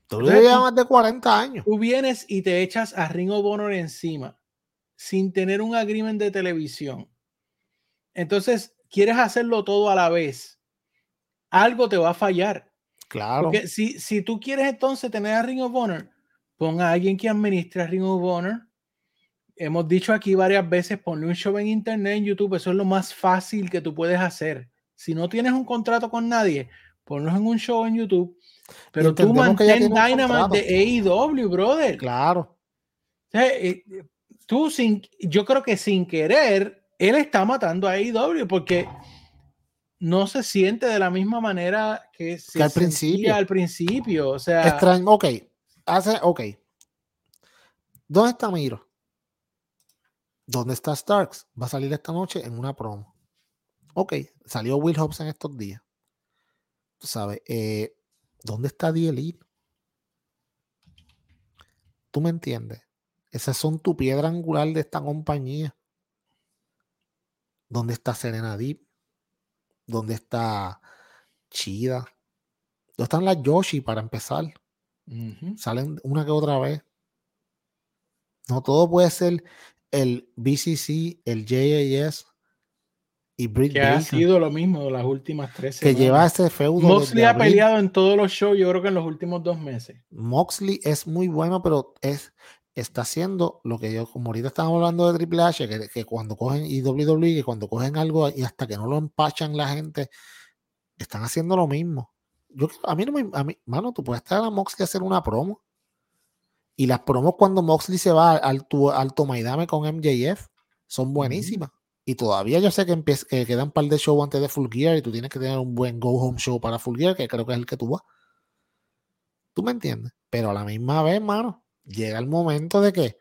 Todavía más de 40 años. Tú vienes y te echas a Ring of Honor encima sin tener un agreement de televisión. Entonces, quieres hacerlo todo a la vez. Algo te va a fallar. Claro. Porque si, si tú quieres entonces tener a Ring of Honor, pon a alguien que administre a Ring of Honor hemos dicho aquí varias veces, poner un show en internet, en YouTube, eso es lo más fácil que tú puedes hacer. Si no tienes un contrato con nadie, ponlos en un show en YouTube, pero tú mantén Dynamite de AEW, brother. Claro. Eh, tú sin, yo creo que sin querer, él está matando a AEW porque no se siente de la misma manera que, se al principio. Al principio, o sea. Extraño, ok. Hace, ok. ¿Dónde está Miro? ¿Dónde está Starks? Va a salir esta noche en una promo. Ok, salió Will Hobbs en estos días. Tú sabes, eh, ¿dónde está Elite? ¿Tú me entiendes? Esas son tu piedra angular de esta compañía. ¿Dónde está Serena Deep? ¿Dónde está Chida? ¿Dónde están las Yoshi para empezar? Salen una que otra vez. No todo puede ser el BCC, el JAS y Britt Que ha sido lo mismo las últimas tres Que lleva ese feudo. Moxley ha peleado en todos los shows, yo creo que en los últimos dos meses. Moxley es muy bueno, pero es, está haciendo lo que yo, como ahorita estamos hablando de Triple H, que, cuando cogen y WWE, que cuando cogen algo y hasta que no lo empachan la gente, están haciendo lo mismo. Yo, a mí no me, a mí, mano, tú puedes estar a Moxley a hacer una promo y las promos cuando Moxley se va al, al Tomaidame con MJF son buenísimas. Y todavía yo sé que, que quedan un par de shows antes de Full Gear y tú tienes que tener un buen go home show para Full Gear, que creo que es el que tú vas. ¿Tú me entiendes? Pero a la misma vez, mano, llega el momento de que,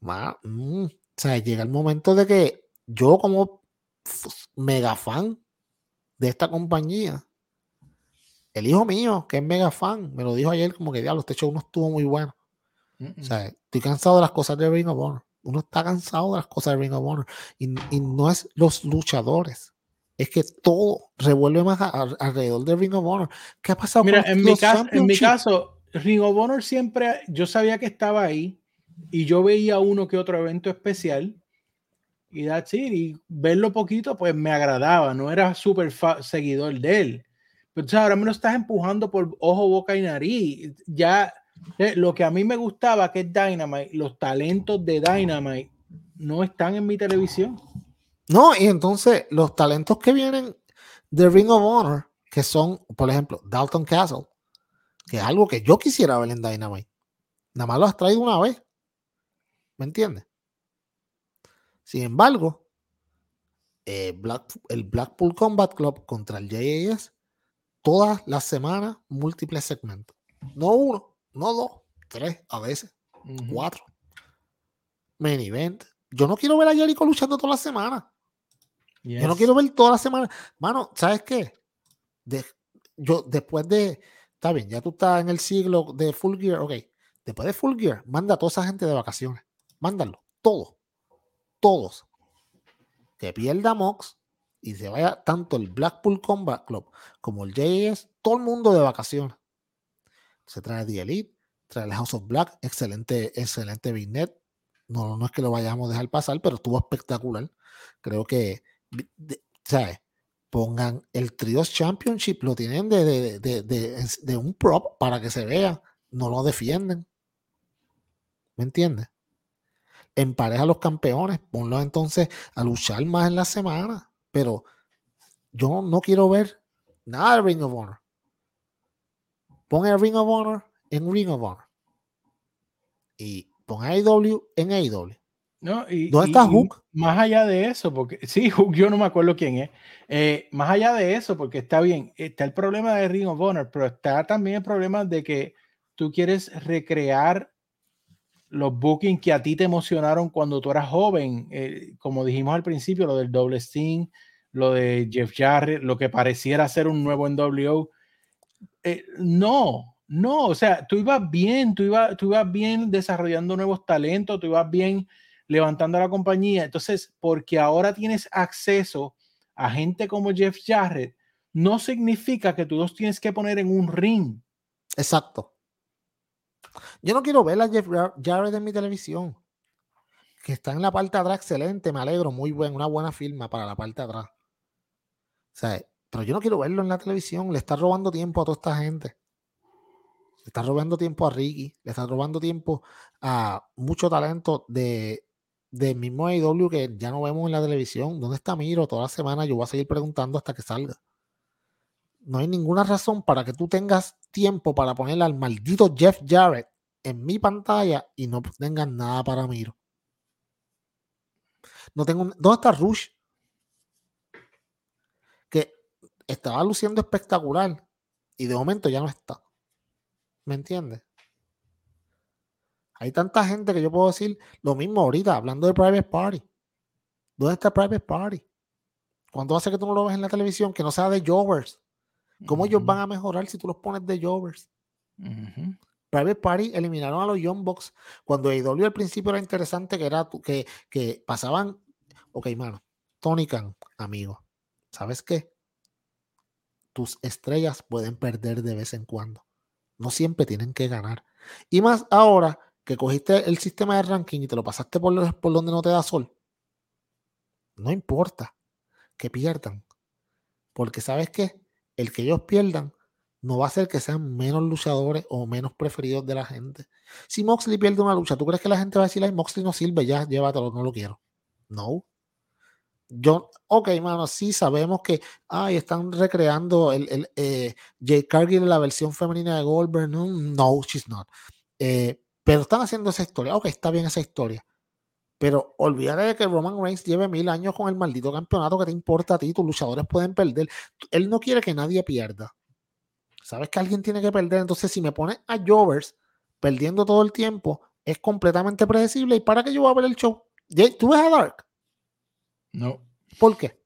mm, o sea, llega el momento de que yo como mega fan de esta compañía, el hijo mío, que es mega fan, me lo dijo ayer como que, diablo, este show no estuvo muy bueno. O sea, estoy cansado de las cosas de Ring of Honor. Uno está cansado de las cosas de Ring of Honor. Y, no es los luchadores. Es que todo revuelve más alrededor de Ring of Honor. ¿Qué ha pasado Mira, en, mi caso, en mi caso, Ring of Honor siempre, yo sabía que estaba ahí y yo veía uno que otro evento especial y that's it, y verlo poquito pues me agradaba, no era súper seguidor de él. Pero ahora me lo estás empujando por ojo, boca y nariz. Ya lo que a mí me gustaba, que es Dynamite, los talentos de Dynamite no están en mi televisión. No, y entonces los talentos que vienen de Ring of Honor, que son, por ejemplo, Dalton Castle, que es algo que yo quisiera ver en Dynamite. Nada más lo has traído una vez. ¿Me entiendes? Sin embargo, eh, el Blackpool Combat Club contra el JAS, todas las semanas, múltiples segmentos. No uno, no dos, tres a veces, cuatro. Main event. Yo no quiero ver a Jericho luchando toda la semana. Yo no quiero ver toda la semana. Mano, ¿sabes qué? yo después de. Está bien, ya tú estás en el siglo de Full Gear, ok. Después de Full Gear, manda a toda esa gente de vacaciones. Mándalo, todo. Todos. Que pierda Mox y se vaya tanto el Blackpool Combat Club como el JS, todo el mundo de vacaciones. Se trae The Elite, trae el House of Black, excelente, excelente Vignet. No, no es que lo vayamos a dejar pasar, pero estuvo espectacular. Creo que, ¿sabes? Pongan el Trios Championship, lo tienen de, de, un prop para que se vea. No lo defienden. ¿Me entiendes? Empareja a los campeones, ponlos entonces a luchar más en la semana. Pero yo no quiero ver nada de Ring of Honor. Pon el Ring of Honor en Ring of Honor. Y pon AEW en AEW. No, y, ¿Dónde está Hook? Más allá de eso, porque [LAUGHS] sí, Hook, yo no me acuerdo quién es. Eh, más allá de eso, porque está bien, está el problema de Ring of Honor, pero está también el problema de que tú quieres recrear los bookings que a ti te emocionaron cuando tú eras joven, eh, como dijimos al principio, lo del doble Sting, lo de Jeff Jarrett, lo que pareciera ser un nuevo NWO. Eh, no, no, o sea, tú ibas bien, tú ibas, tú ibas bien desarrollando nuevos talentos, tú ibas bien levantando la compañía. Entonces, porque ahora tienes acceso a gente como Jeff Jarrett, no significa que tú los tienes que poner en un ring. Exacto. Yo no quiero ver a Jeff Jarrett en mi televisión. Que está en la parte de atrás, excelente, me alegro, muy buen, una buena firma para la parte de atrás. O sea, pero yo no quiero verlo en la televisión, le está robando tiempo a toda esta gente. Le está robando tiempo a Ricky, le está robando tiempo a mucho talento de, de mismo AEW que ya no vemos en la televisión. ¿Dónde está Miro? Toda la semana yo voy a seguir preguntando hasta que salga. No hay ninguna razón para que tú tengas tiempo para poner al maldito Jeff Jarrett en mi pantalla y no tengas nada para Miro. No tengo. ¿Dónde está Rush? Que estaba luciendo espectacular y de momento ya no está. ¿Me entiendes? Hay tanta gente que yo puedo decir lo mismo ahorita, hablando de Private Party. ¿Dónde está Private Party? ¿Cuánto hace que tú no lo ves en la televisión? Que no sea de Jovers. ¿Cómo ellos van a mejorar si tú los pones de Jovers? Private Party eliminaron a los Young Bucks cuando AEW al principio era interesante que era que, que pasaban. Ok, mano. Tony Khan, amigo. ¿Sabes qué? Tus estrellas pueden perder de vez en cuando. No siempre tienen que ganar. Y más ahora que cogiste el sistema de ranking y te lo pasaste por, por donde no te da sol. No importa que pierdan. Porque sabes qué? El que ellos pierdan no va a ser que sean menos luchadores o menos preferidos de la gente. Si Moxley pierde una lucha, ¿tú crees que la gente va a decir, ay, Moxley no sirve, ya, llévatelo, no lo quiero? No. Yo, ok, mano, sí sabemos que, ay, están recreando el, el eh, Cargill la versión femenina de Goldberg. No, no she's not. Eh, pero están haciendo esa historia. Ok, está bien esa historia. Pero olvídate de que Roman Reigns lleve mil años con el maldito campeonato que te importa a ti. Tus luchadores pueden perder. Él no quiere que nadie pierda. Sabes que alguien tiene que perder. Entonces, si me pones a Jovers perdiendo todo el tiempo, es completamente predecible. ¿Y para qué yo voy a ver el show? ¿Tú ves a Dark? No. ¿Por qué?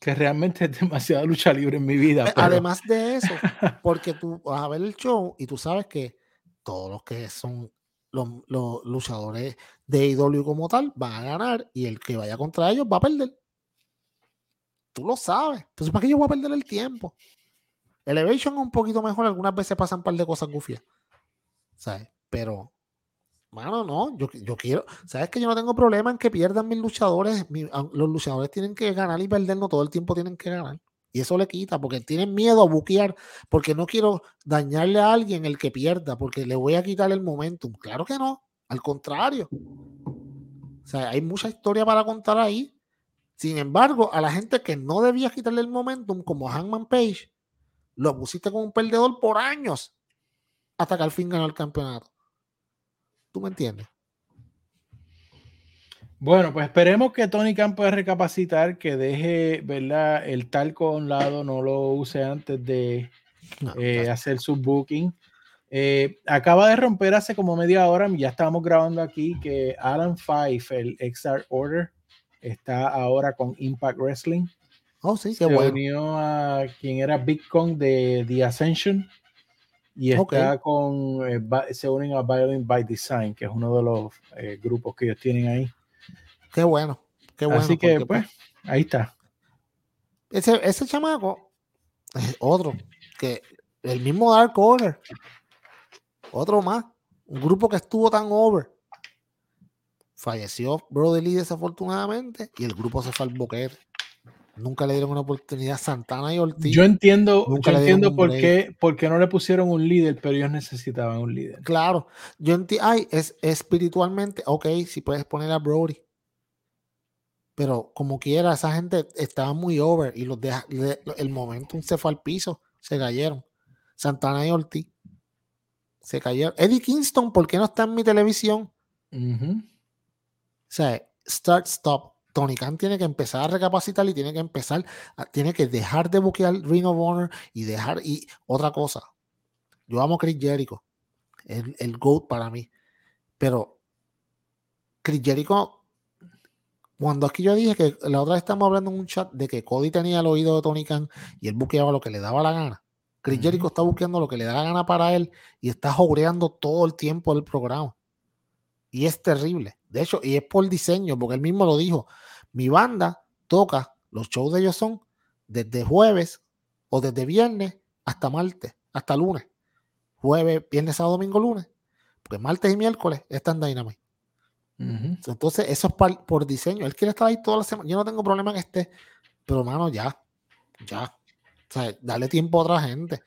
Que realmente es demasiada lucha libre en mi vida. Además de eso, porque tú vas a ver el show y tú sabes que todos los que son los, luchadores de IW como tal van a ganar y el que vaya contra ellos va a perder. Tú lo sabes. Entonces, ¿para qué yo voy a perder el tiempo? Elevation es un poquito mejor, algunas veces pasan un par de cosas gufias. ¿Sabes? Pero, mano, no, yo, yo quiero, ¿sabes que yo no tengo problema en que pierdan mis luchadores? los luchadores tienen que ganar y perder, no todo el tiempo tienen que ganar. Y eso le quita, porque tienen miedo a buquear, porque no quiero dañarle a alguien el que pierda, porque le voy a quitar el momentum. Claro que no, al contrario. O sea, hay mucha historia para contar ahí. Sin embargo, a la gente que no debía quitarle el momentum, como Hangman Page, lo pusiste como un perdedor por años hasta que al fin ganó el campeonato. ¿Tú me entiendes? Bueno, pues esperemos que Tony Khan pueda recapacitar, que deje, ¿verdad? El talco a un lado, no lo use antes de eh, hacer su booking. Eh, acaba de romper hace como media hora, ya estábamos grabando aquí, que Alan Fife, el XR Order, está ahora con Impact Wrestling. Oh, sí, Se unió a quien era Big Kong de The Ascension y está con, eh, se unen a Violin by Design, que es uno de los eh, grupos que ellos tienen ahí. Qué bueno, qué bueno. Así que, pues, ahí está. Ese, ese chamaco es otro, que el mismo Dark Order, otro más, un grupo que estuvo tan over. Falleció Brody Lee desafortunadamente y el grupo se fue al boquete. Nunca le dieron una oportunidad a Santana y Ortiz. Yo entiendo, yo entiendo por qué, por qué, no le pusieron un líder, pero ellos necesitaban un líder. Claro, yo entiendo, ay, es espiritualmente, ok, si puedes poner a Brody. Pero como quiera, esa gente estaba muy over y los deja, el momento se fue al piso, se cayeron. Santana y Ortiz se cayeron. Eddie Kingston, ¿por qué no está en mi televisión? O sea, start, stop. Tony Khan tiene que empezar a recapacitar y tiene que empezar, tiene que dejar de buquear Ring of Honor y dejar, y otra cosa, yo amo a Chris Jericho, el, el GOAT para mí, pero Chris Jericho, cuando aquí yo dije que la otra vez estamos hablando en un chat de que Cody tenía el oído de Tony Khan y él buqueaba lo que le daba la gana, Chris Jericho está buscando lo que le da la gana para él y está joreando todo el tiempo del programa. Y es terrible. De hecho, y es por diseño, porque él mismo lo dijo. Mi banda toca, los shows de ellos son desde jueves o desde viernes hasta martes, hasta lunes. Jueves, viernes, sábado, domingo, lunes. Porque martes y miércoles están Dynamite. Entonces, eso es por, diseño. Él quiere estar ahí toda la semana. Yo no tengo problema que esté, pero mano, ya, ya. O sea, dale tiempo a otra gente.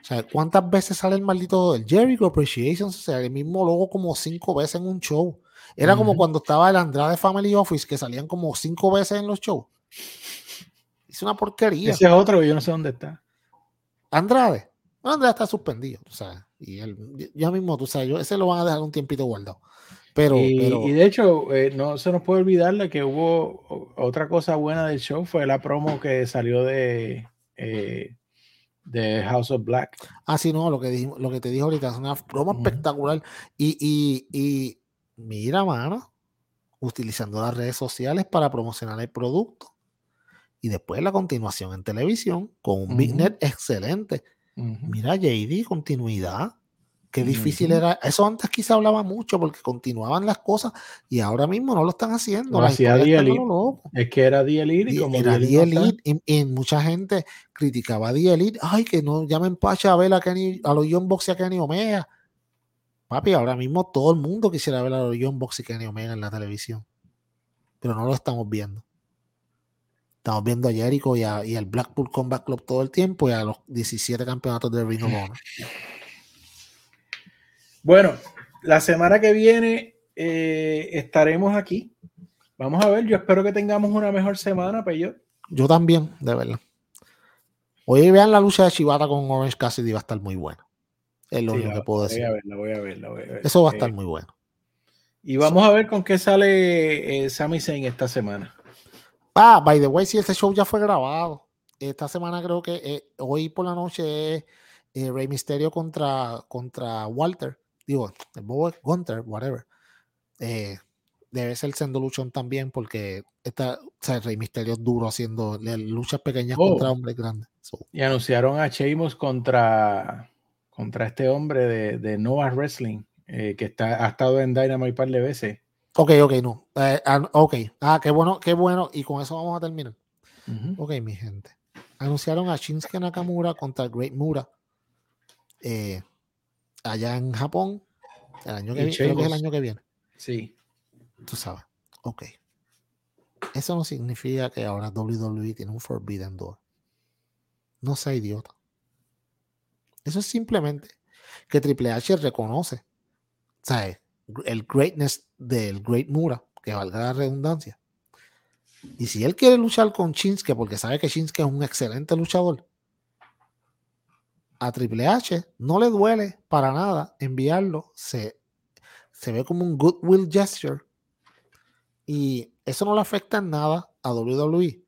O sea, ¿cuántas veces sale el maldito el Jericho Appreciation? O sea, el mismo logo como cinco veces en un show. Era como cuando estaba el Andrade Family Office, que salían como cinco veces en los shows. Es una porquería. Ese es otro, yo no sé dónde está. Andrade. Andrade está suspendido, o sea, y él, ya mismo, tú sabes, yo, ese lo van a dejar un tiempito guardado. Pero, y, pero, y de hecho, eh, no se nos puede olvidar que hubo otra cosa buena del show, fue la promo que salió de, eh, de House of Black. Ah, sí, no, lo que, lo que te dije ahorita es una promo espectacular. Y, y, y, mira, mano, utilizando las redes sociales para promocionar el producto. Y después la continuación en televisión con un Big Net excelente. Mira, JD, continuidad. Qué difícil era. Eso antes quizá hablaba mucho porque continuaban las cosas y ahora mismo no lo están haciendo. No hacía Es que era The Elite y como era The Elite y, mucha gente criticaba a The Elite. Ay, que no llamen Pacha a ver a, Kenny, a los Young Box y a Kenny Omega. Papi, ahora mismo todo el mundo quisiera ver a los Young Box y Kenny Omega en la televisión. Pero no lo estamos viendo. Estamos viendo a Jericho y, a, y al Blackpool Combat Club todo el tiempo y a los 17 campeonatos de Ring of Honor. Bueno, la semana que viene eh, estaremos aquí. Vamos a ver, yo espero que tengamos una mejor semana, Peyo. Yo también, de verdad. Hoy vean la lucha de Chivata con Orange Cassidy, va a estar muy buena. Es lo único que puedo decir. Voy a verla, voy a verla, voy a ver. Eso va a estar muy bueno. Y vamos a ver con qué sale eh, Sami Zayn esta semana. Ah, by the way, si este show ya fue grabado. Esta semana creo que eh, hoy por la noche es Rey Misterio contra, contra Walter digo, Gunter, whatever, eh, debe ser Sendo Luchón también, porque o sea, Rey Misterio es duro haciendo luchas pequeñas oh. contra hombres grandes. Y anunciaron a Sheamus contra, contra este hombre de, de Nova Wrestling, eh, que está, ha estado en Dynamite un par de veces. Ok, ok, no. Eh, ah, ok. Ah, qué bueno, qué bueno. Y con eso vamos a terminar. Ok, mi gente. Anunciaron a Shinsuke Nakamura contra Great Mura. Eh, allá en Japón el año que viene, creo que es el año que viene. Sí. Tú sabes. Ok. Eso no significa que ahora WWE tiene un Forbidden Door. No sea idiota. Eso es simplemente que Triple H reconoce ¿sabes? el greatness del Great Mura, que valga la redundancia. Y si él quiere luchar con Shinsuke, porque sabe que Shinsuke es un excelente luchador, a Triple H no le duele para nada enviarlo. Se, se ve como un goodwill gesture. Y eso no le afecta en nada a WWE.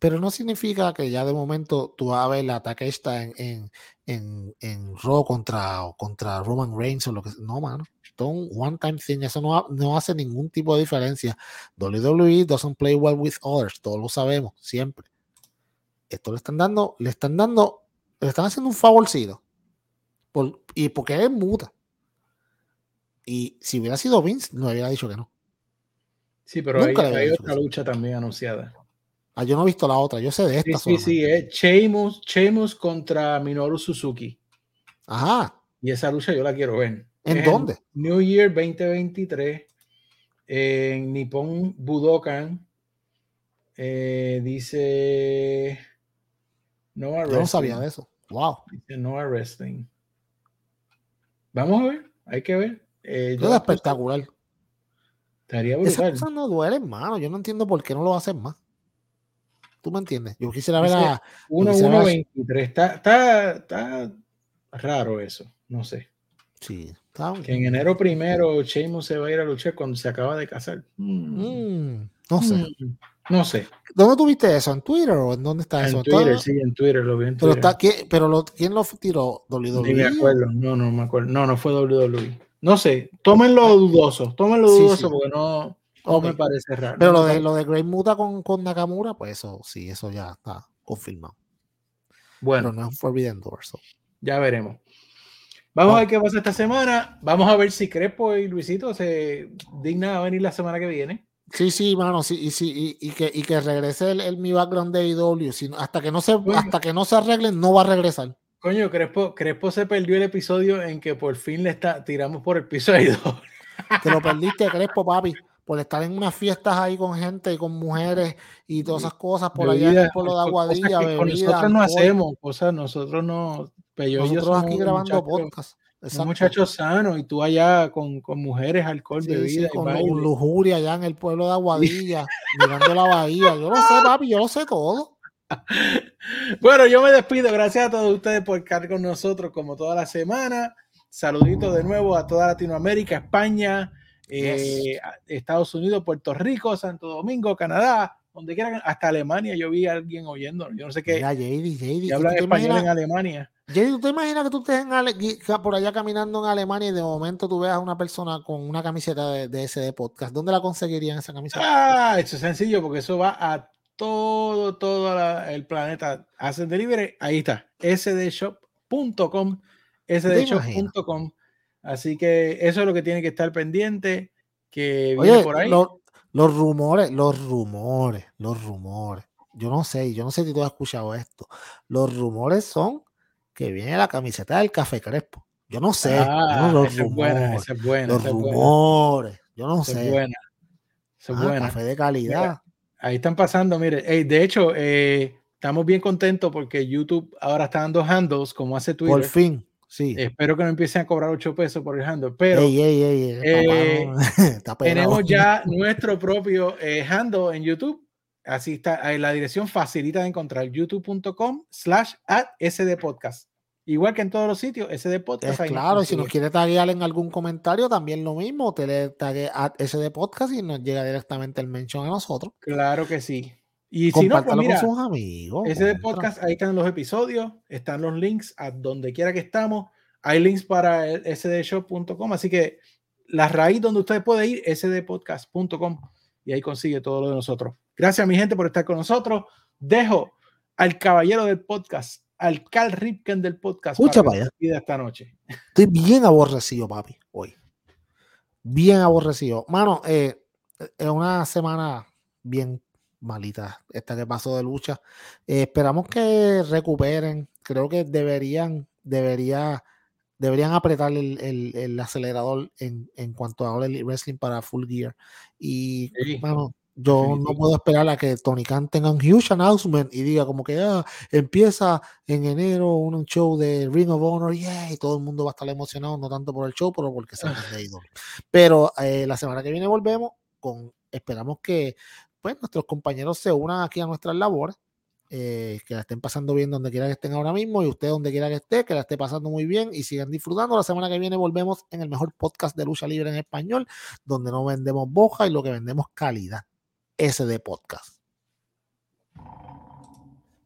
Pero no significa que ya de momento tú vas a ver el ataque esta en, en, en, en Raw contra, contra Roman Reigns o lo que sea. No, mano. un one time thing. Eso no, no hace ningún tipo de diferencia. WWE doesn't play well with others. Todos lo sabemos, siempre. Esto le están dando, le están dando, le están haciendo un favorcido. Por, y porque es muta. Y si hubiera sido Vince, no hubiera dicho que no. Sí, pero hay, hay otra lucha también anunciada. Ah, yo no he visto la otra, yo sé de esta. Sí, sí, sí, es Sheamus, contra Minoru Suzuki. Ajá. Y esa lucha yo la quiero ver. ¿En dónde? New Year 2023 en Nippon Budokan. Eh, dice no Yo no sabía de eso. Wow. Dice no Wrestling. Vamos a ver, hay que ver. Eh, es espectacular. Estaría brutal. Esas cosas no duelen, hermano. Yo no entiendo por qué no lo hacen más. ¿Tú me entiendes? Yo quisiera ver a. 1-1-23. Está, está, está raro eso. No sé. Sí. Que en enero primero Sheamus se va a ir a luchar cuando se acaba de casar. Mm. Mm, no sé. Mm, no sé. ¿Dónde tuviste eso? ¿En Twitter o en dónde está en eso? Twitter, sí, en Twitter lo vi en Twitter. Pero, está, pero lo, ¿quién lo tiró? ¿WWE? Sí, me acuerdo. No, no me acuerdo. No, no fue WWE. No sé. Tómenlo dudoso. Tómenlo dudoso porque no, no me parece raro. Pero lo de, lo de Great Muta con, con Nakamura, pues eso sí, eso ya está confirmado. Bueno. Pero no es Forbidden Door. Ya veremos. Vamos a ver qué pasa esta semana. Vamos a ver si Crespo y Luisito se dignan a venir la semana que viene. Sí, sí, mano, sí, y, sí, y, que, y que regrese el, mi background de IW. hasta, que no se, hasta que no se arreglen, no va a regresar. Coño, Crespo, Crespo se perdió el episodio en que por fin le está, tiramos por el piso de IW. Te lo [LAUGHS] perdiste, Crespo, papi, por estar en unas fiestas ahí con gente y con mujeres y todas esas cosas por allá en el pueblo de Aguadilla. nosotros no hacemos cosas, nosotros no nosotros aquí grabando podcast. Un muchacho sano y tú allá con, con mujeres, alcohol, de bebida. con, lujuria allá en el pueblo de [LAUGHS] Aguadilla, mirando la bahía. Yo lo sé, [LAUGHS] papi, yo lo sé todo. bueno, yo me despido. Gracias a todos ustedes por estar con nosotros como toda la semana. Saluditos de nuevo a toda Latinoamérica, España, eh, Estados Unidos, Puerto Rico, Santo Domingo, Canadá, donde quieran, hasta Alemania. Yo vi a alguien oyendo. Yo no sé qué. Mira, JD, JD, hablan español en Alemania. Jerry, ¿tú te imaginas que tú estés por allá caminando en Alemania y de momento tú veas a una persona con una camiseta de, de SD Podcast? ¿Dónde la conseguirían esa camiseta? Ah, eso es sencillo porque eso va a todo, todo el planeta. Hacen delivery, ahí está, sdshop.com, sdshop.com. Así que eso es lo que tiene que estar pendiente, que viene por ahí. los rumores, los rumores, los rumores. Yo no sé, yo no sé si tú has escuchado esto. Los rumores son que viene la camiseta del Café Crespo. Yo no sé. Ah, los rumores, es buena, los rumores. Yo no sé. Es buena. Es ah, buena. Café de calidad. ahí están pasando, mire. de hecho, eh, estamos bien contentos porque YouTube ahora está dando handles como hace Twitter. Por fin. Sí. Espero que no empiecen a cobrar 8 pesos por el handle, pero ey, ey, ey, eh, [LAUGHS] tenemos ya nuestro propio eh, handle en YouTube. Así está, la dirección facilita de encontrar youtube.com slash at sdpodcast. Igual que en todos los sitios, SD Podcast. claro, si nos quiere taguear en algún comentario, también lo mismo. Te le tague a SD Podcast y nos llega directamente el mention a nosotros. Claro que sí. Y si no, pues mira, con sus amigos. SD Podcast, ahí están los episodios, están los links a donde quiera que estamos. Hay links para sdshop.com, así que la raíz donde usted puede ir, sdpodcast.com, y ahí consigue todo lo de nosotros. Gracias, mi gente, por estar con nosotros. Dejo al caballero del podcast al Cal Ripken del podcast. Escucha para esta noche. Estoy bien aborrecido, papi, hoy. Bien aborrecido. Mano, eh, es una semana bien malita esta que pasó de lucha. Eh, esperamos que recuperen. Creo que deberían, debería, deberían apretar el, acelerador en, en, cuanto a el wrestling para Full Gear. Y, bueno, yo no puedo esperar a que Tony Khan tenga un huge announcement y diga como que ah, empieza en enero un show de Ring of Honor y todo el mundo va a estar emocionado, no tanto por el show, pero porque se han leído. Pero eh, la semana que viene volvemos con, esperamos que pues nuestros compañeros se unan aquí a nuestras labores Eh, que la estén pasando bien donde quiera que estén ahora mismo y usted donde quiera que esté, que la esté pasando muy bien y sigan disfrutando. La semana que viene volvemos en el mejor podcast de lucha libre en español, donde no vendemos boja y lo que vendemos calidad. Ese de podcast.